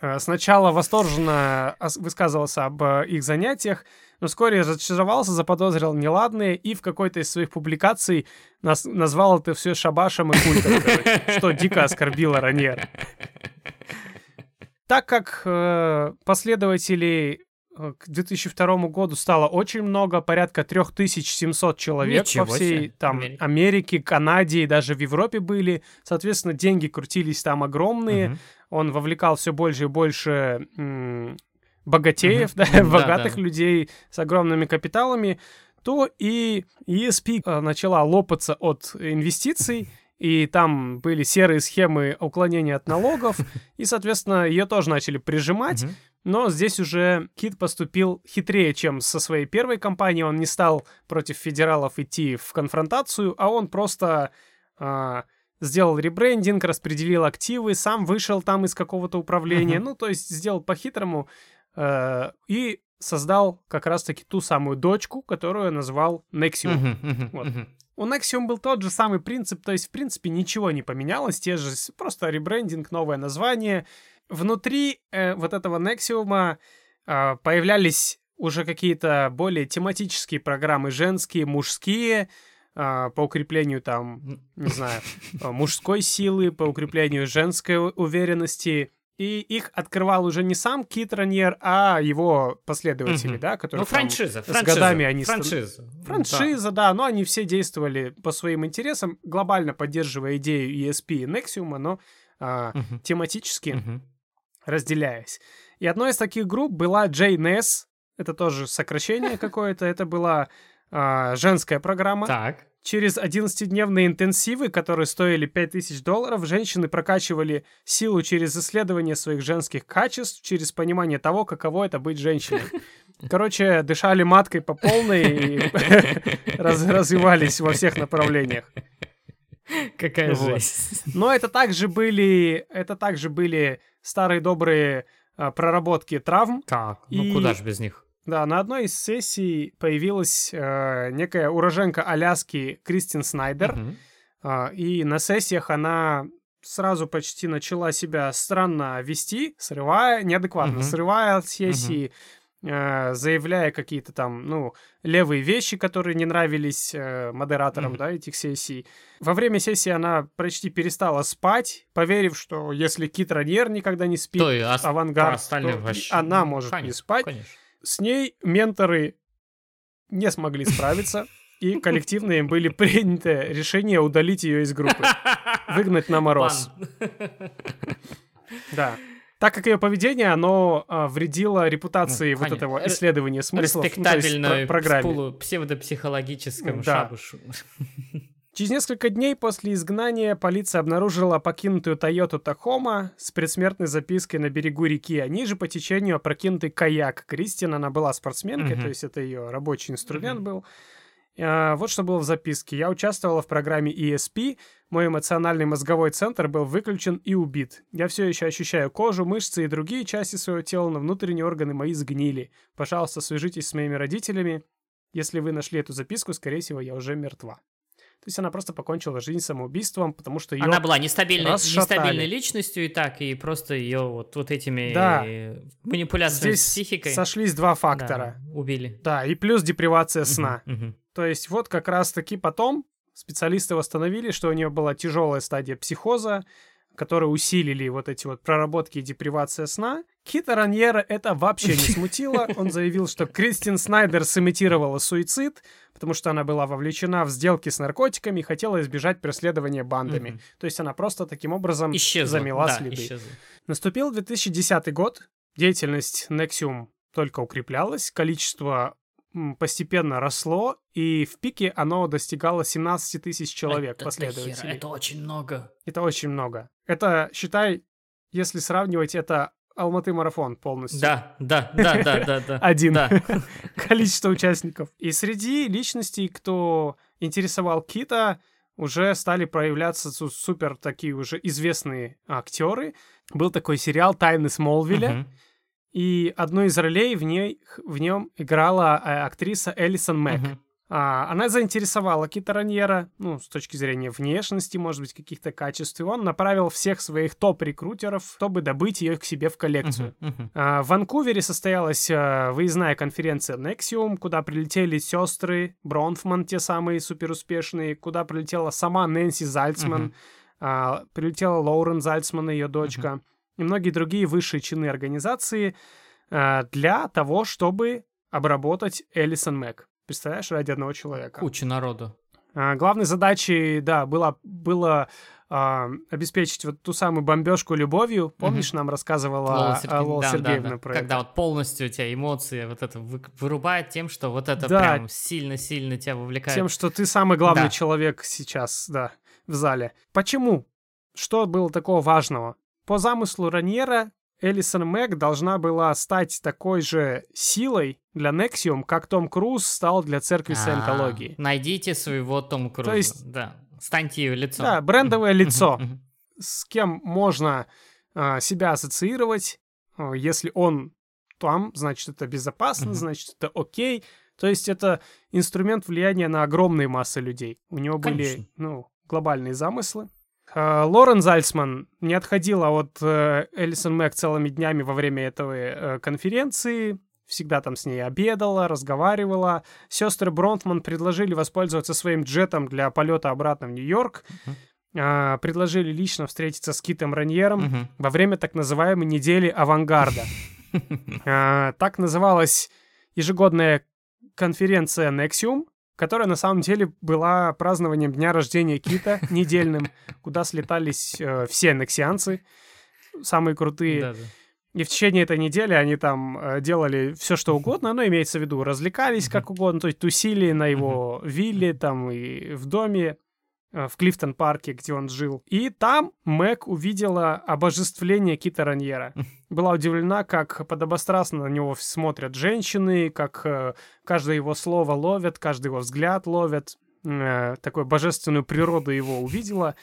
Э, сначала восторженно высказывался об э, их занятиях, но вскоре разочаровался, заподозрил неладные и в какой-то из своих публикаций нас, назвал это все шабашем и культом, что дико оскорбило Раньер. Так как э, последователей к 2002 году стало очень много, порядка 3700 человек Ничего по всей себе. там Америка. Америке, Канаде и даже в Европе были. Соответственно, деньги крутились там огромные. Угу. Он вовлекал все больше и больше богатеев, [laughs] да, богатых да. людей с огромными капиталами, то и ESP э, начала лопаться от инвестиций, и там были серые схемы уклонения от налогов, [laughs] и, соответственно, ее тоже начали прижимать. Но здесь уже Кит поступил хитрее, чем со своей первой компанией. Он не стал против федералов идти в конфронтацию, а он просто а, сделал ребрендинг, распределил активы, сам вышел там из какого-то управления. Uh-huh. Ну, то есть сделал по-хитрому э, и создал как раз-таки ту самую дочку, которую назвал Nexium. Uh-huh, uh-huh, вот. uh-huh. У Nexium был тот же самый принцип, то есть, в принципе, ничего не поменялось, те же, просто ребрендинг, новое название. Внутри э, вот этого Nexium э, появлялись уже какие-то более тематические программы, женские, мужские, по укреплению там, не знаю, мужской силы, по укреплению женской уверенности, и их открывал уже не сам Кит Раньер, а его последователи, угу. да, которые ну, франшиза, там, франшиза, с годами они... Франшиза. Франшиза, да. да, но они все действовали по своим интересам, глобально поддерживая идею ESP и Nexium, но а, угу. тематически угу. разделяясь. И одной из таких групп была JNS, это тоже сокращение какое-то, это была а, женская программа. Так. Через 11-дневные интенсивы, которые стоили 5000 долларов, женщины прокачивали силу через исследование своих женских качеств, через понимание того, каково это быть женщиной. [laughs] Короче, дышали маткой по полной и [laughs] развивались во всех направлениях. Какая жесть. Но это также были, это также были старые добрые а, проработки травм. Так, ну куда же без них? Да, на одной из сессий появилась э, некая уроженка Аляски Кристин Снайдер, uh-huh. э, и на сессиях она сразу почти начала себя странно вести, срывая, неадекватно uh-huh. срывая сессии, э, заявляя какие-то там, ну, левые вещи, которые не нравились э, модераторам, uh-huh. да, этих сессий. Во время сессии она почти перестала спать, поверив, что если Кит Раньер никогда не спит, то авангард, то вообще... она может конечно, не спать. Конечно. С ней менторы не смогли справиться, и коллективно им были приняты решение удалить ее из группы, [laughs] выгнать на мороз. Да. Так как ее поведение, оно а, вредило репутации ну, вот этого исследования смыслов ну, респектабельно программе. псевдопсихологическом да. шабушу. [laughs] Через несколько дней после изгнания полиция обнаружила покинутую Тойоту Тахома с предсмертной запиской на берегу реки, а ниже по течению опрокинутый каяк. Кристина, она была спортсменкой, uh-huh. то есть это ее рабочий инструмент uh-huh. был. А, вот что было в записке. Я участвовала в программе ESP, мой эмоциональный мозговой центр был выключен и убит. Я все еще ощущаю кожу, мышцы и другие части своего тела, но внутренние органы мои сгнили. Пожалуйста, свяжитесь с моими родителями. Если вы нашли эту записку, скорее всего, я уже мертва. То есть она просто покончила жизнь самоубийством, потому что ее Она была нестабильной, нестабильной личностью и так, и просто ее вот, вот этими да. манипуляциями Здесь с психикой... сошлись два фактора. Да, убили. Да, и плюс депривация сна. Угу, угу. То есть вот как раз-таки потом специалисты восстановили, что у нее была тяжелая стадия психоза, которые усилили вот эти вот проработки и депривация сна. Кита Раньера это вообще не смутило. Он [laughs] заявил, что Кристин Снайдер сымитировала суицид, потому что она была вовлечена в сделки с наркотиками и хотела избежать преследования бандами. Мгм. То есть она просто таким образом Исчезла. замела да, следы. исчезла. Наступил 2010 год, деятельность Nexium только укреплялась, количество постепенно росло, и в пике оно достигало 17 тысяч человек, Это последователей. дохера, Это очень много. Это очень много. Это, считай, если сравнивать, это Алматы марафон полностью. Да, да, да, да, да, да. [laughs] Один. Да. [laughs] Количество участников. И среди личностей, кто интересовал Кита, уже стали проявляться су- супер такие уже известные актеры. Был такой сериал «Тайны Смолвиля», Мгм. и одну из ролей в, ней, в нем играла э, актриса Элисон Мэг. Мгм. А, она заинтересовала Кита Раньера, ну, с точки зрения внешности, может быть, каких-то качеств, и он направил всех своих топ-рекрутеров, чтобы добыть ее к себе в коллекцию. Мгм. Мгм. А, В Ванкувере состоялась а, выездная конференция Nexium, куда прилетели сестры Бронфман, те самые суперуспешные, куда прилетела сама Нэнси Зальцман, Мгм. а, прилетела Лоурен Зальцман, ее дочка, и многие другие высшие чины организации а, для того, чтобы обработать Элисон Мэг. Представляешь, ради одного человека. Куча народу. А, Главной задачей, да, было, было а, обеспечить вот ту самую бомбежку любовью. Помнишь, нам рассказывала Лола Сергеевна, Лола да, да, Сергеевна да. про Когда это? вот полностью у тебя эмоции вот это вы- вырубает тем, что вот это Да. прям сильно-сильно тебя вовлекает. Тем, что ты самый главный Да. человек сейчас, да, в зале. Почему? Что было такого важного? По замыслу Раньера, Элисон Мэг должна была стать такой же силой для Nexium, как Том Круз стал для церкви Саентологии. Найдите своего Том Круза. есть- Да. Станьте ее лицом. Да, брендовое лицо. с кем можно а, себя ассоциировать. Если он там, значит, это безопасно, значит, это окей. То есть это инструмент влияния на огромные массы людей. У него были, Конечно. ну, глобальные замыслы. А, Лорен Зальцман не отходила от э, Элисон Мэг целыми днями во время этой э, конференции. Всегда там с ней обедала, разговаривала. Сестры Бронтман предложили воспользоваться своим джетом для полета обратно в Нью-Йорк. А, предложили лично встретиться с Китом Раньером Мгм. во время так называемой недели авангарда. [laughs] Так называлась ежегодная конференция Nexium, которая на самом деле была празднованием дня рождения Кита [laughs] недельным, куда слетались э, все нексианцы, самые крутые. Да-да. И в течение этой недели они там э, делали все, что угодно, но имеется в виду, развлекались как угодно, то есть тусили на его вилле там и в доме в Клифтон-парке, где он жил. И там Мэг увидела обожествление Кита Раньера. [laughs] Была удивлена, как подобострастно на него смотрят женщины, как э, каждое его слово ловят, каждый его взгляд ловят. Э, такую божественную природу его увидела.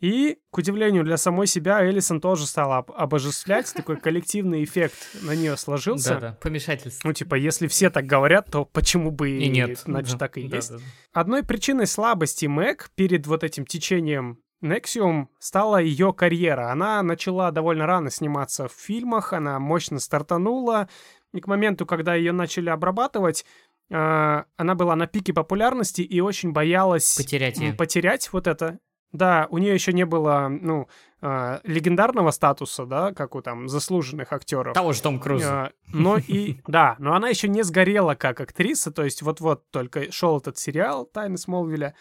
И, к удивлению для самой себя, Элисон тоже стала об- обожествлять. [laughs] Такой коллективный эффект на нее сложился. Да-да. Помешательство. Ну, типа, если все так говорят, то почему бы И нет. Значит, Да, так и да, есть. да, да. Одной причиной слабости Мэг перед вот этим течением Nexium стала ее карьера. Она начала довольно рано сниматься в фильмах, она мощно стартанула, и к моменту, когда ее начали обрабатывать, э, она была на пике популярности и очень боялась Потерять ее. потерять вот это. Да, у нее еще не было, ну, э, легендарного статуса, да, как у там заслуженных актеров. Того же Том Круза. А, Но и, [laughs] да, но она еще не сгорела как актриса, то есть вот-вот только шел этот сериал «Тайны Смолвиля»,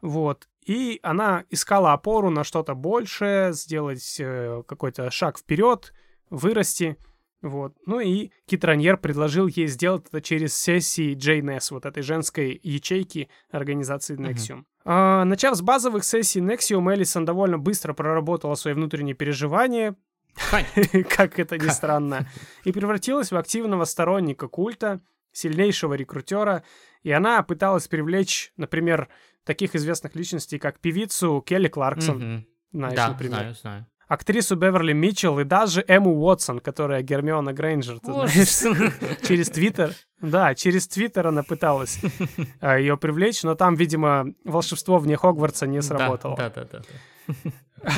вот, и она искала опору на что-то большее, сделать э, какой-то шаг вперед, вырасти, вот. Ну и Кит Раньер предложил ей сделать это через сессии JNS, вот этой женской ячейки организации. Nexium. А, начав с базовых сессий Nexium, Элисон довольно быстро проработала свои внутренние переживания, [laughs] как это ни странно, и превратилась в активного сторонника культа, сильнейшего рекрутера, и она пыталась привлечь, например, таких известных личностей, как певицу Келли Кларксон, знаешь, Да, например, знаю, знаю. Актрису Беверли Митчелл и даже Эму Уотсон, которая Гермиона Грейнджер, ты знаешь, [laughs] через Твиттер. Да, через Твиттер она пыталась [laughs] ее привлечь, но там, видимо, волшебство вне Хогвартса не сработало. Да, да, да. да. [laughs]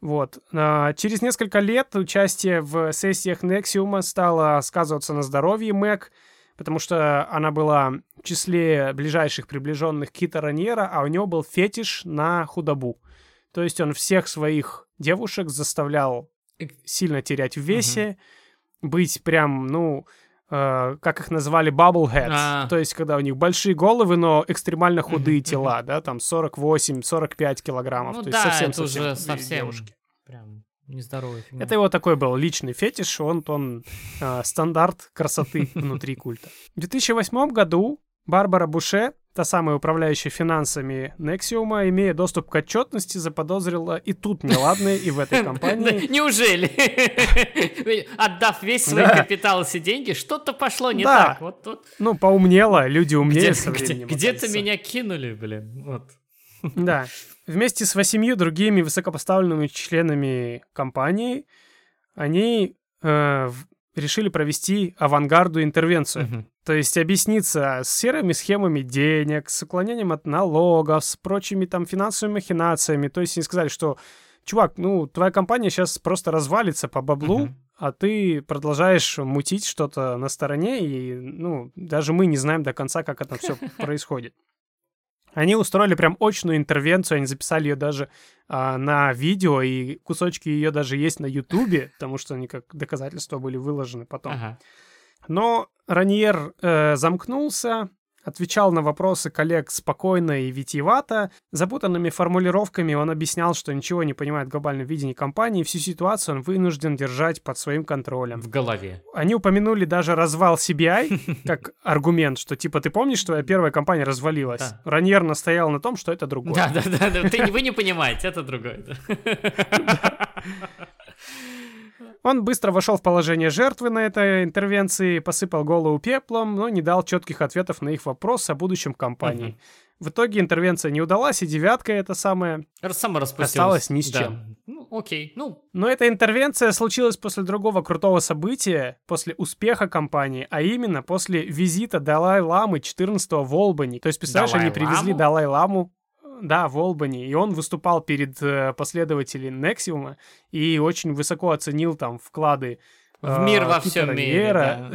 Вот. А, Через несколько лет участие в сессиях Нексиума стало сказываться на здоровье Мэг, потому что она была в числе ближайших приближенных Кита Раньера, а у него был фетиш на худобу. То есть он всех своих девушек заставлял сильно терять в весе, быть прям, ну, э, как их назвали, bubbleheads. А. То есть когда у них большие головы, но экстремально худые тела, да, там 48-45 килограммов. Ну то есть да, совсем, это уже худые совсем девушки. прям нездоровая фигня. Это его такой был личный фетиш, он, он э, стандарт красоты внутри культа. В 2008 году Барбара Буше, та самая управляющая финансами Нексиума, имея доступ к отчетности, заподозрила и тут неладное, и в этой [laughs] компании. Неужели? [laughs] Отдав весь свой капитал и все деньги, что-то пошло не так. Вот тут Ну, поумнела, люди умнее со временем. где-то меня кинули, блин. Вот. [laughs] Да. Вместе с восемью другими высокопоставленными членами компании они э, решили провести авангарду интервенцию. Мгм. То есть объясниться с серыми схемами денег, с уклонением от налогов, с прочими там финансовыми махинациями. То есть они сказали, что, чувак, ну, твоя компания сейчас просто развалится по баблу, Мгм. а ты продолжаешь мутить что-то на стороне, и, ну, даже мы не знаем до конца, как это все [laughs] происходит. Они устроили прям очную интервенцию, они записали ее даже а, на видео, и кусочки ее даже есть на Ютубе, потому что они как доказательства были выложены потом. Ага. Но Раньер э, замкнулся, отвечал на вопросы коллег спокойно и витиевато. Запутанными формулировками он объяснял, что ничего не понимает в глобальном видении компании, и всю ситуацию он вынужден держать под своим контролем. В голове. Они упомянули даже развал CBI [laughs] как аргумент, что типа ты помнишь, что твоя первая компания развалилась? Да. Раньер настоял на том, что это другое. Да, да, да, да. Ты, вы не понимаете, это другое. [laughs] [laughs] Он быстро вошел в положение жертвы на этой интервенции, посыпал голову пеплом, но не дал четких ответов на их вопрос о будущем компании. В итоге интервенция не удалась, и девятка это распустилось. Осталось ни с Да. чем. Ну, окей. Ну, Но эта интервенция случилась после другого крутого события, после успеха компании, а именно после визита Далай-Ламы 14 в Олбани. То есть, представляешь, они Далай-Ламу? привезли Далай-Ламу да, в Олбани, и он выступал перед э, последователями Нексиума и очень высоко оценил там вклады в э, мир во Питера всем мире. Да.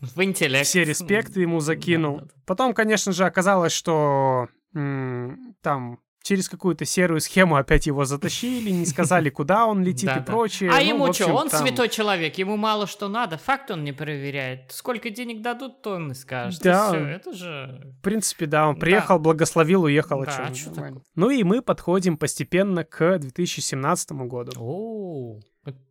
В интеллект. все респекты ему закинул. Да, да. Потом, конечно же, оказалось, что там через какую-то серую схему опять его затащили, не сказали, [laughs] куда он летит и прочее. А Ну, ему что, он святой человек, ему мало что надо, факт он не проверяет. Сколько денег дадут, то он и скажет. Да. Это же... В принципе, да, он приехал, благословил, уехал. а такое? Ну и мы подходим постепенно к 2017 году. О,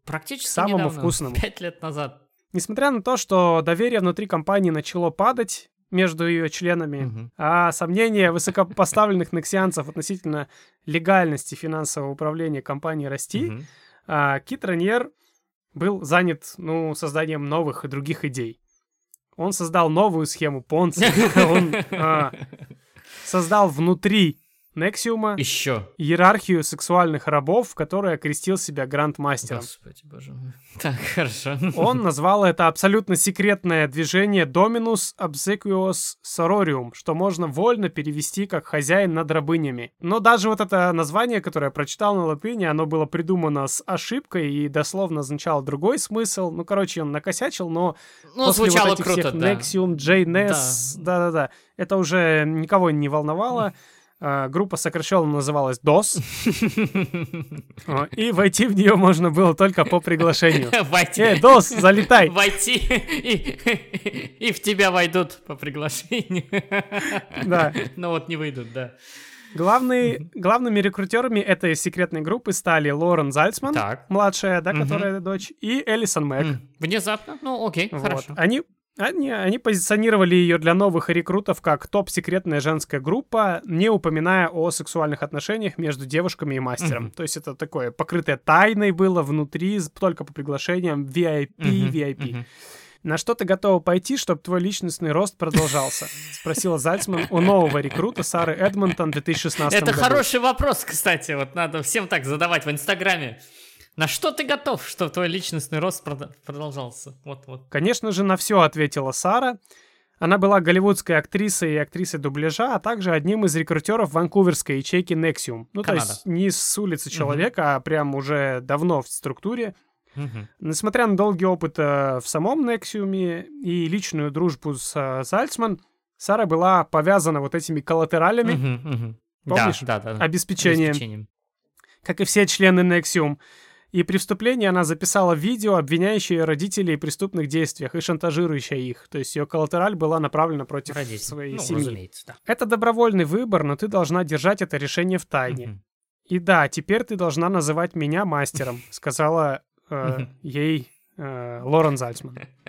практически Самому вкусному. Пять лет назад. Несмотря на то, что доверие внутри компании начало падать между ее членами, Мгм. а сомнения высокопоставленных нексианцев относительно легальности финансового управления компанией расти, Мгм. а, Кит Раньер был занят, ну, созданием новых и других идей. Он создал новую схему Понца. [laughs] Он а, создал внутри Нексиума Еще. иерархию сексуальных рабов, в которой окрестил себя грандмастером. Господи, боже мой. [laughs] Так, хорошо. Он [laughs] назвал это абсолютно секретное движение Dominus Obsequious Sororium, что можно вольно перевести как «хозяин над рабынями». Но даже вот это название, которое я прочитал на латыни, оно было придумано с ошибкой и дословно означало другой смысл. Ну, короче, он накосячил, но Ну, после звучало вот этих круто, всех да. Nexium, JNES, да-да-да, это уже никого не волновало. [laughs] Группа сокращенно называлась DOS, [laughs] а, и войти в нее можно было только по приглашению. [laughs] Войти. Э, DOS, залетай! [laughs] Войти и, в тебя войдут по приглашению. Да. Но вот не выйдут, да. Главные, главными рекрутерами этой секретной группы стали Лорен Зальцман, Так. младшая, да, Мгм. которая дочь, и Элисон Мэг. Внезапно? Ну, окей, Вот. хорошо. Они, они, они позиционировали ее для новых рекрутов как топ-секретная женская группа, не упоминая о сексуальных отношениях между девушками и мастером. Мгм. То есть это такое покрытое тайной было внутри, только по приглашениям VIP, Мгм, VIP. мгм. На что ты готова пойти, чтобы твой личностный рост продолжался? Спросила Зальцман у нового рекрута Сары Эдмонтон в 2016 Это году. хороший вопрос, кстати, вот надо всем так задавать в Инстаграме. На что ты готов, чтобы твой личностный рост продолжался? Вот, вот. Конечно же, на все ответила Сара. Она была голливудской актрисой и актрисой дубляжа, а также одним из рекрутеров ванкуверской ячейки Nexium. Ну, Канада. то есть не с улицы человека, а прям уже давно в структуре. Мгм. Несмотря на долгий опыт э, в самом Nexium и личную дружбу с э, Зальцман, Сара была повязана вот этими коллатералями, Мгм, мгм. Помнишь? Да, да, да. обеспечением. Обеспечением. как и все члены Nexium. И при вступлении она записала видео, обвиняющее родителей в преступных действиях и шантажирующее их. То есть ее коллатераль была направлена против Родителей. своей Ну, семьи. разумеется, да. Это добровольный выбор, но ты должна держать это решение в тайне. Мгм. И да, теперь ты должна называть меня мастером, сказала э, ей э, Лорен Зальцман. [laughs]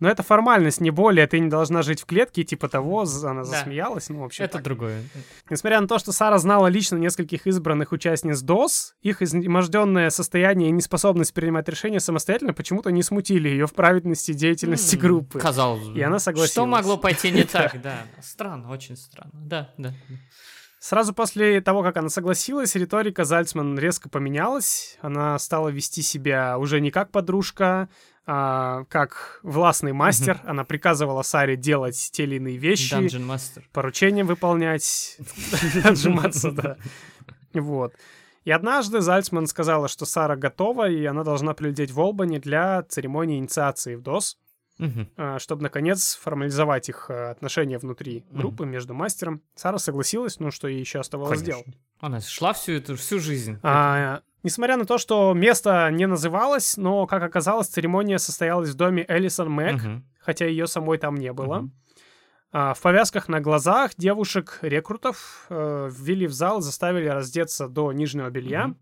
Но это формальность, не более. Ты не должна жить в клетке, типа того. Она Да. засмеялась. Ну, в общем, Это так. другое. Несмотря на то, что Сара знала лично нескольких избранных участниц ДОС, их изможденное состояние и неспособность принимать решения самостоятельно почему-то не смутили ее в праведности деятельности М, группы. Казалось бы. И она согласилась. Что могло пойти не [laughs] так, да. Странно, очень странно. Да, да. Сразу после того, как она согласилась, риторика Зальцман резко поменялась. Она стала вести себя уже не как подружка, а как властный мастер. Она приказывала Саре делать те или иные вещи, Dungeon Master. поручения выполнять, [laughs] отжиматься, да. Вот. И однажды Зальцман сказала, что Сара готова, и она должна прилететь в Олбани для церемонии инициации в ДОС, а, чтобы, наконец, формализовать их э, отношения внутри группы между мастером. Сара согласилась, ну, что ей еще оставалось Конечно. делать. Она шла всю эту, всю жизнь. А, несмотря на то, что место не называлось, но, как оказалось, церемония состоялась в доме Элисон Мэг, Мгм. хотя ее самой там не было. А, в повязках на глазах девушек-рекрутов э, ввели в зал, заставили раздеться до нижнего белья.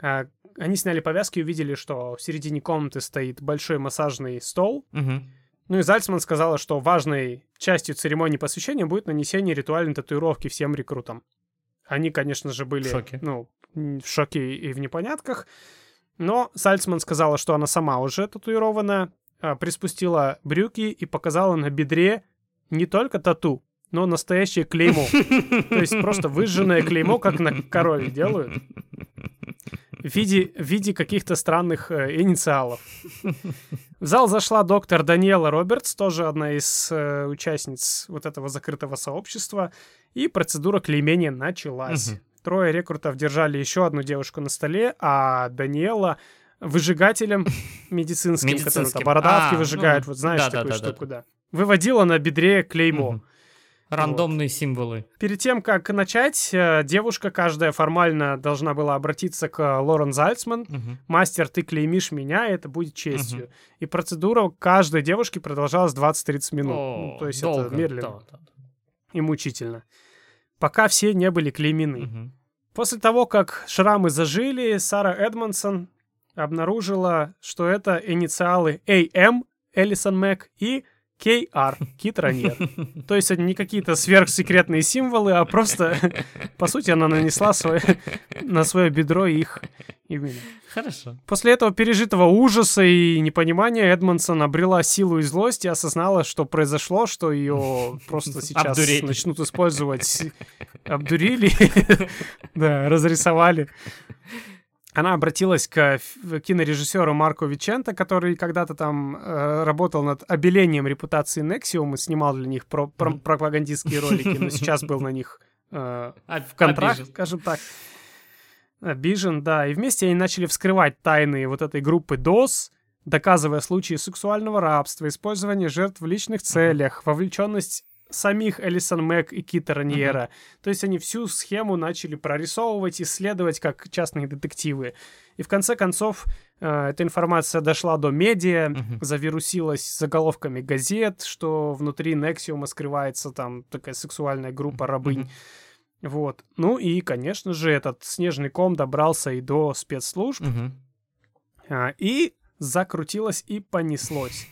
А, они сняли повязки и увидели, что в середине комнаты стоит большой массажный стол. Мгм. Ну и Зальцман сказала, что важной частью церемонии посвящения будет нанесение ритуальной татуировки всем рекрутам. Они, конечно же, были В шоке. ну, в шоке и в непонятках. Но Зальцман сказала, что она сама уже татуирована, приспустила брюки и показала на бедре не только тату, но настоящее клеймо. То есть просто выжженное клеймо, как на корове делают. В виде, в виде каких-то странных э, инициалов. В зал зашла доктор Даниэла Робертс, тоже одна из э, участниц вот этого закрытого сообщества, и процедура клеймения началась. Мгм. Трое рекрутов держали еще одну девушку на столе, а Даниэла выжигателем [laughs] медицинским, который Медицинским. там бородавки А, выжигает, ну, вот знаешь да-да-да-да. такую штуку, да. Выводила на бедре клеймо. Мгм. Рандомные символы. Перед тем, как начать, э, девушка каждая формально должна была обратиться к Лорен Зальцман. Мгм. «Мастер, ты клеймишь меня, это будет честью». И процедура каждой девушки продолжалась 20-30 минут. О, Ну, то есть долго, это медленно да, да, да. и мучительно. Пока все не были клеймены. Мгм. После того, как шрамы зажили, Сара Эдмонсон обнаружила, что это инициалы AM, Элисон Мэг, и KR, Кит Раньер. То есть это не какие-то сверхсекретные символы, а просто, по сути, она нанесла свое, на свое бедро их имя. Хорошо. После этого пережитого ужаса и непонимания Эдмонсон обрела силу и злость и осознала, что произошло, что ее просто сейчас Обдурили. начнут использовать. Обдурили, [laughs] да, разрисовали. Она обратилась к кинорежиссеру Марко Виченто, который когда-то там э, работал над обелением репутации Nexium и снимал для них про- про- пропагандистские ролики, но сейчас был на них э, в контракт, обижен. скажем так. Обижен, да. И вместе они начали вскрывать тайны вот этой группы ДОС, доказывая случаи сексуального рабства, использования жертв в личных целях, вовлеченность самих Элисон Мэг и Кита Раньера. То есть они всю схему начали прорисовывать, исследовать как частные детективы. И в конце концов э, эта информация дошла до медиа, Мгм. завирусилась заголовками газет, что внутри Нексиума скрывается там такая сексуальная группа рабынь. Мгм. Вот. Ну и, конечно же, этот снежный ком добрался и до спецслужб, Мгм. а, и закрутилось и понеслось.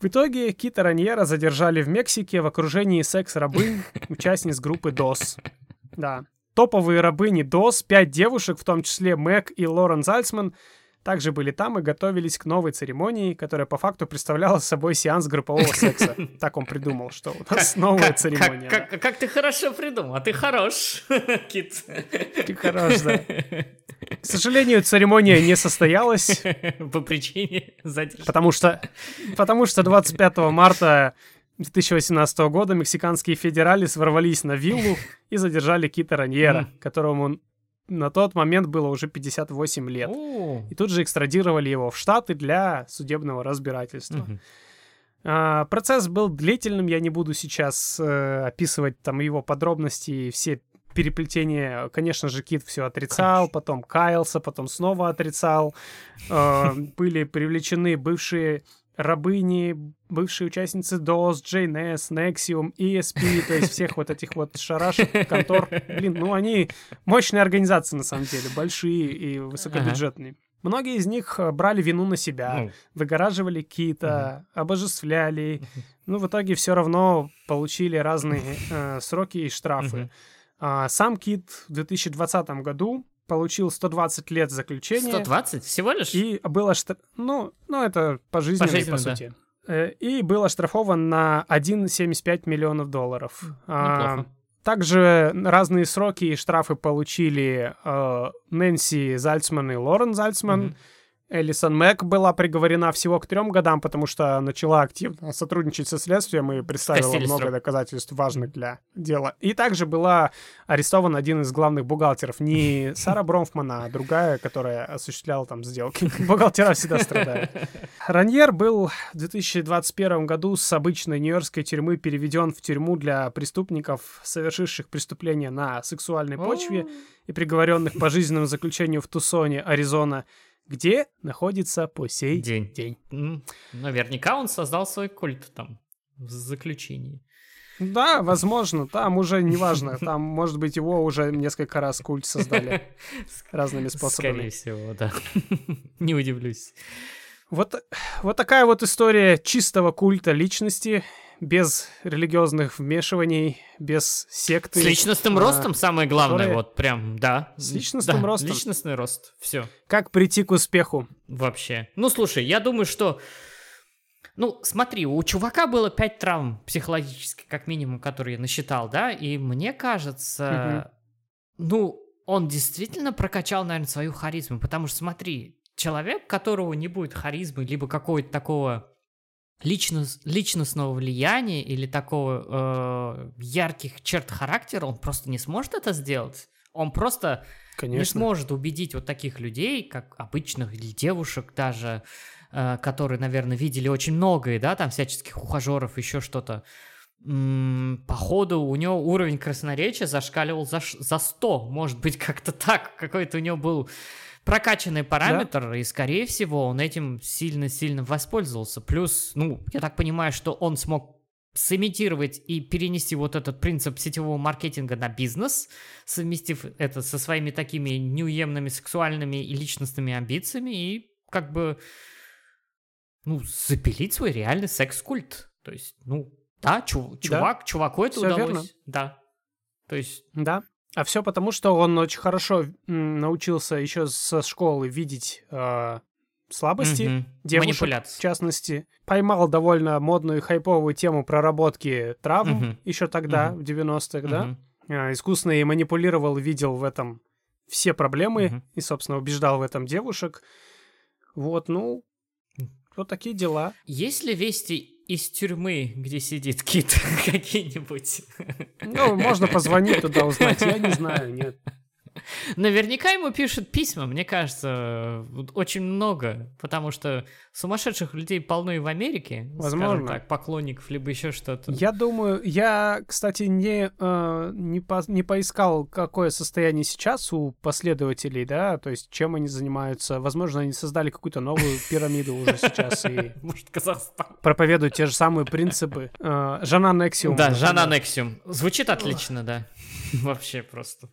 В итоге Кита Раньера задержали в Мексике в окружении секс-рабынь, [laughs] участниц группы ДОС. Да. Топовые рабыни ДОС, пять девушек, в том числе Мэг и Лорен Зальцман, также были там и готовились к новой церемонии, которая по факту представляла собой сеанс группового [laughs] секса. Так он придумал, что у нас новая церемония. Как ты хорошо придумал, а ты хорош, [laughs] Кит. Ты хорош, да. К сожалению, церемония не состоялась, [laughs] По причине задержки. потому что, потому что 25 марта 2018 года мексиканские федералис ворвались на виллу и задержали Кита Раньера, которому на тот момент было уже 58 лет. И тут же экстрадировали его в Штаты для судебного разбирательства. А, процесс был длительным, я не буду сейчас э, описывать там его подробности и все переплетение. Конечно же, Кит все отрицал, Конечно. потом каялся, потом снова отрицал. Э, были привлечены бывшие рабыни, бывшие участницы DOS, JNS, Nexium, ESP, то есть всех вот этих вот шарашек, контор. Блин, ну они мощные организации на самом деле, большие и высокобюджетные. Ага. Многие из них э, брали вину на себя, ну. выгораживали Кита, угу. обожествляли. Ну, в итоге все равно получили разные э, сроки и штрафы. Угу. А, сам Кит в 2020 году получил 120 лет заключения. 120? Всего лишь? И было штраф... Ну, ну, это пожизненно, по, по сути. Да. Э, и был оштрафован на 1,75 миллионов долларов. Неплохо. А, также разные сроки и штрафы получили э, Нэнси Зальцман и Лорен Зальцман. Mm-hmm. Элисон Мэг была приговорена всего к трем годам, потому что начала активно сотрудничать со следствием и представила много доказательств важных для дела. И также была арестован один из главных бухгалтеров. Не [laughs] Сара Бронфмана, а другая, которая осуществляла там сделки. [laughs] Бухгалтера всегда страдают. Раньер был в 2021 году с обычной нью-йоркской тюрьмы переведен в тюрьму для преступников, совершивших преступления на сексуальной почве и приговоренных по жизненному заключению в Тусоне, Аризона где находится по сей день. день. Наверняка он создал свой культ там в заключении. Да, возможно, там уже неважно, там, может быть, его уже несколько раз культ создали [laughs] разными способами. Скорее всего, да. [laughs] Не удивлюсь. Вот, вот такая вот история чистого культа личности, без религиозных вмешиваний, без секты. С личностным а, ростом самое главное, которые... вот прям, да. С личностным да, ростом. Личностный рост, все. Как прийти к успеху? Вообще. Ну, слушай, я думаю, что... Ну, смотри, у чувака было пять травм психологических, как минимум, которые я насчитал, да, и мне кажется, угу. ну, он действительно прокачал, наверное, свою харизму, потому что, смотри, человек, которого не будет харизмы, либо какого-то такого личност, личностного влияния или такого э, ярких черт характера, он просто не сможет это сделать. Он просто Конечно. не сможет убедить вот таких людей, как обычных или девушек даже, э, которые, наверное, видели очень многое, да, там всяческих ухажеров, еще что-то. М-м, походу, у него уровень красноречия зашкаливал за, за 100, может быть, как-то так. Какой-то у него был прокачанный параметр, да? и, скорее всего, он этим сильно-сильно воспользовался. Плюс, ну, я так понимаю, что он смог сымитировать и перенести вот этот принцип сетевого маркетинга на бизнес, совместив это со своими такими неуемными сексуальными и личностными амбициями, и как бы, ну, запилить свой реальный секс-культ. То есть, ну, да, чув- чувак, да. чуваку это Все удалось. Верно. Да. То есть... Да. А все потому, что он очень хорошо научился еще со школы видеть э, слабости угу. девушек, в частности. Поймал довольно модную и хайповую тему проработки травм угу. еще тогда, угу. в 90-х, угу. да? Э, искусно и манипулировал, видел в этом все проблемы угу. и, собственно, убеждал в этом девушек. Вот, ну, вот такие дела. Есть ли вести из тюрьмы, где сидит Кит, [laughs] какие-нибудь? Ну, можно позвонить туда узнать, я не знаю, нет. Наверняка ему пишут письма, мне кажется, очень много, потому что сумасшедших людей полно и в Америке, Возможно. так, поклонников, либо еще что-то. Я думаю, я, кстати, не, э, не, по, не поискал, какое состояние сейчас у последователей, да, то есть чем они занимаются. Возможно, они создали какую-то новую пирамиду уже сейчас и... [laughs] Может, Казахстан. Проповедуют те же самые принципы. Э, Жана Нексиум. Да, Жана Нексиум. Звучит отлично, да. [laughs] Вообще просто.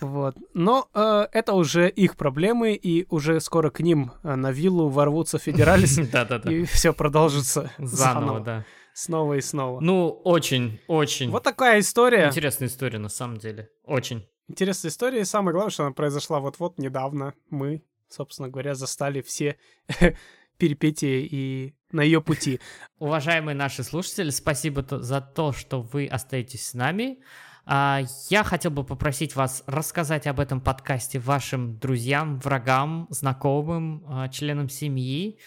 Вот. Но э, это уже их проблемы, и уже скоро к ним э, на виллу ворвутся федералис, [laughs] и все продолжится заново, да. Снова и снова. Ну, очень, очень. Вот такая история. Интересная история, на самом деле. Очень. Интересная история, и самое главное, что она произошла вот-вот недавно. Мы, собственно говоря, застали все [laughs] перипетии и на ее пути. Уважаемые наши слушатели, спасибо за то, что вы остаетесь с нами. А, я хотел бы попросить вас рассказать об этом подкасте вашим друзьям, врагам, знакомым, а, членам семьи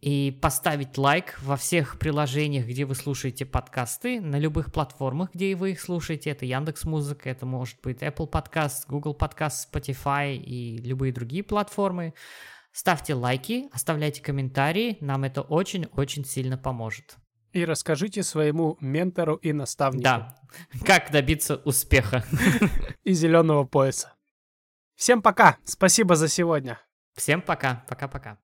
и поставить лайк во всех приложениях, где вы слушаете подкасты, на любых платформах, где вы их слушаете. Это Яндекс Музыка, это может быть Apple Podcast, Google Podcast, Spotify и любые другие платформы. Ставьте лайки, оставляйте комментарии, нам это очень-очень сильно поможет. И расскажите своему ментору и наставнику. Да, как добиться успеха. [laughs] И зеленого пояса. Всем пока. Спасибо за сегодня. Всем пока. Пока-пока.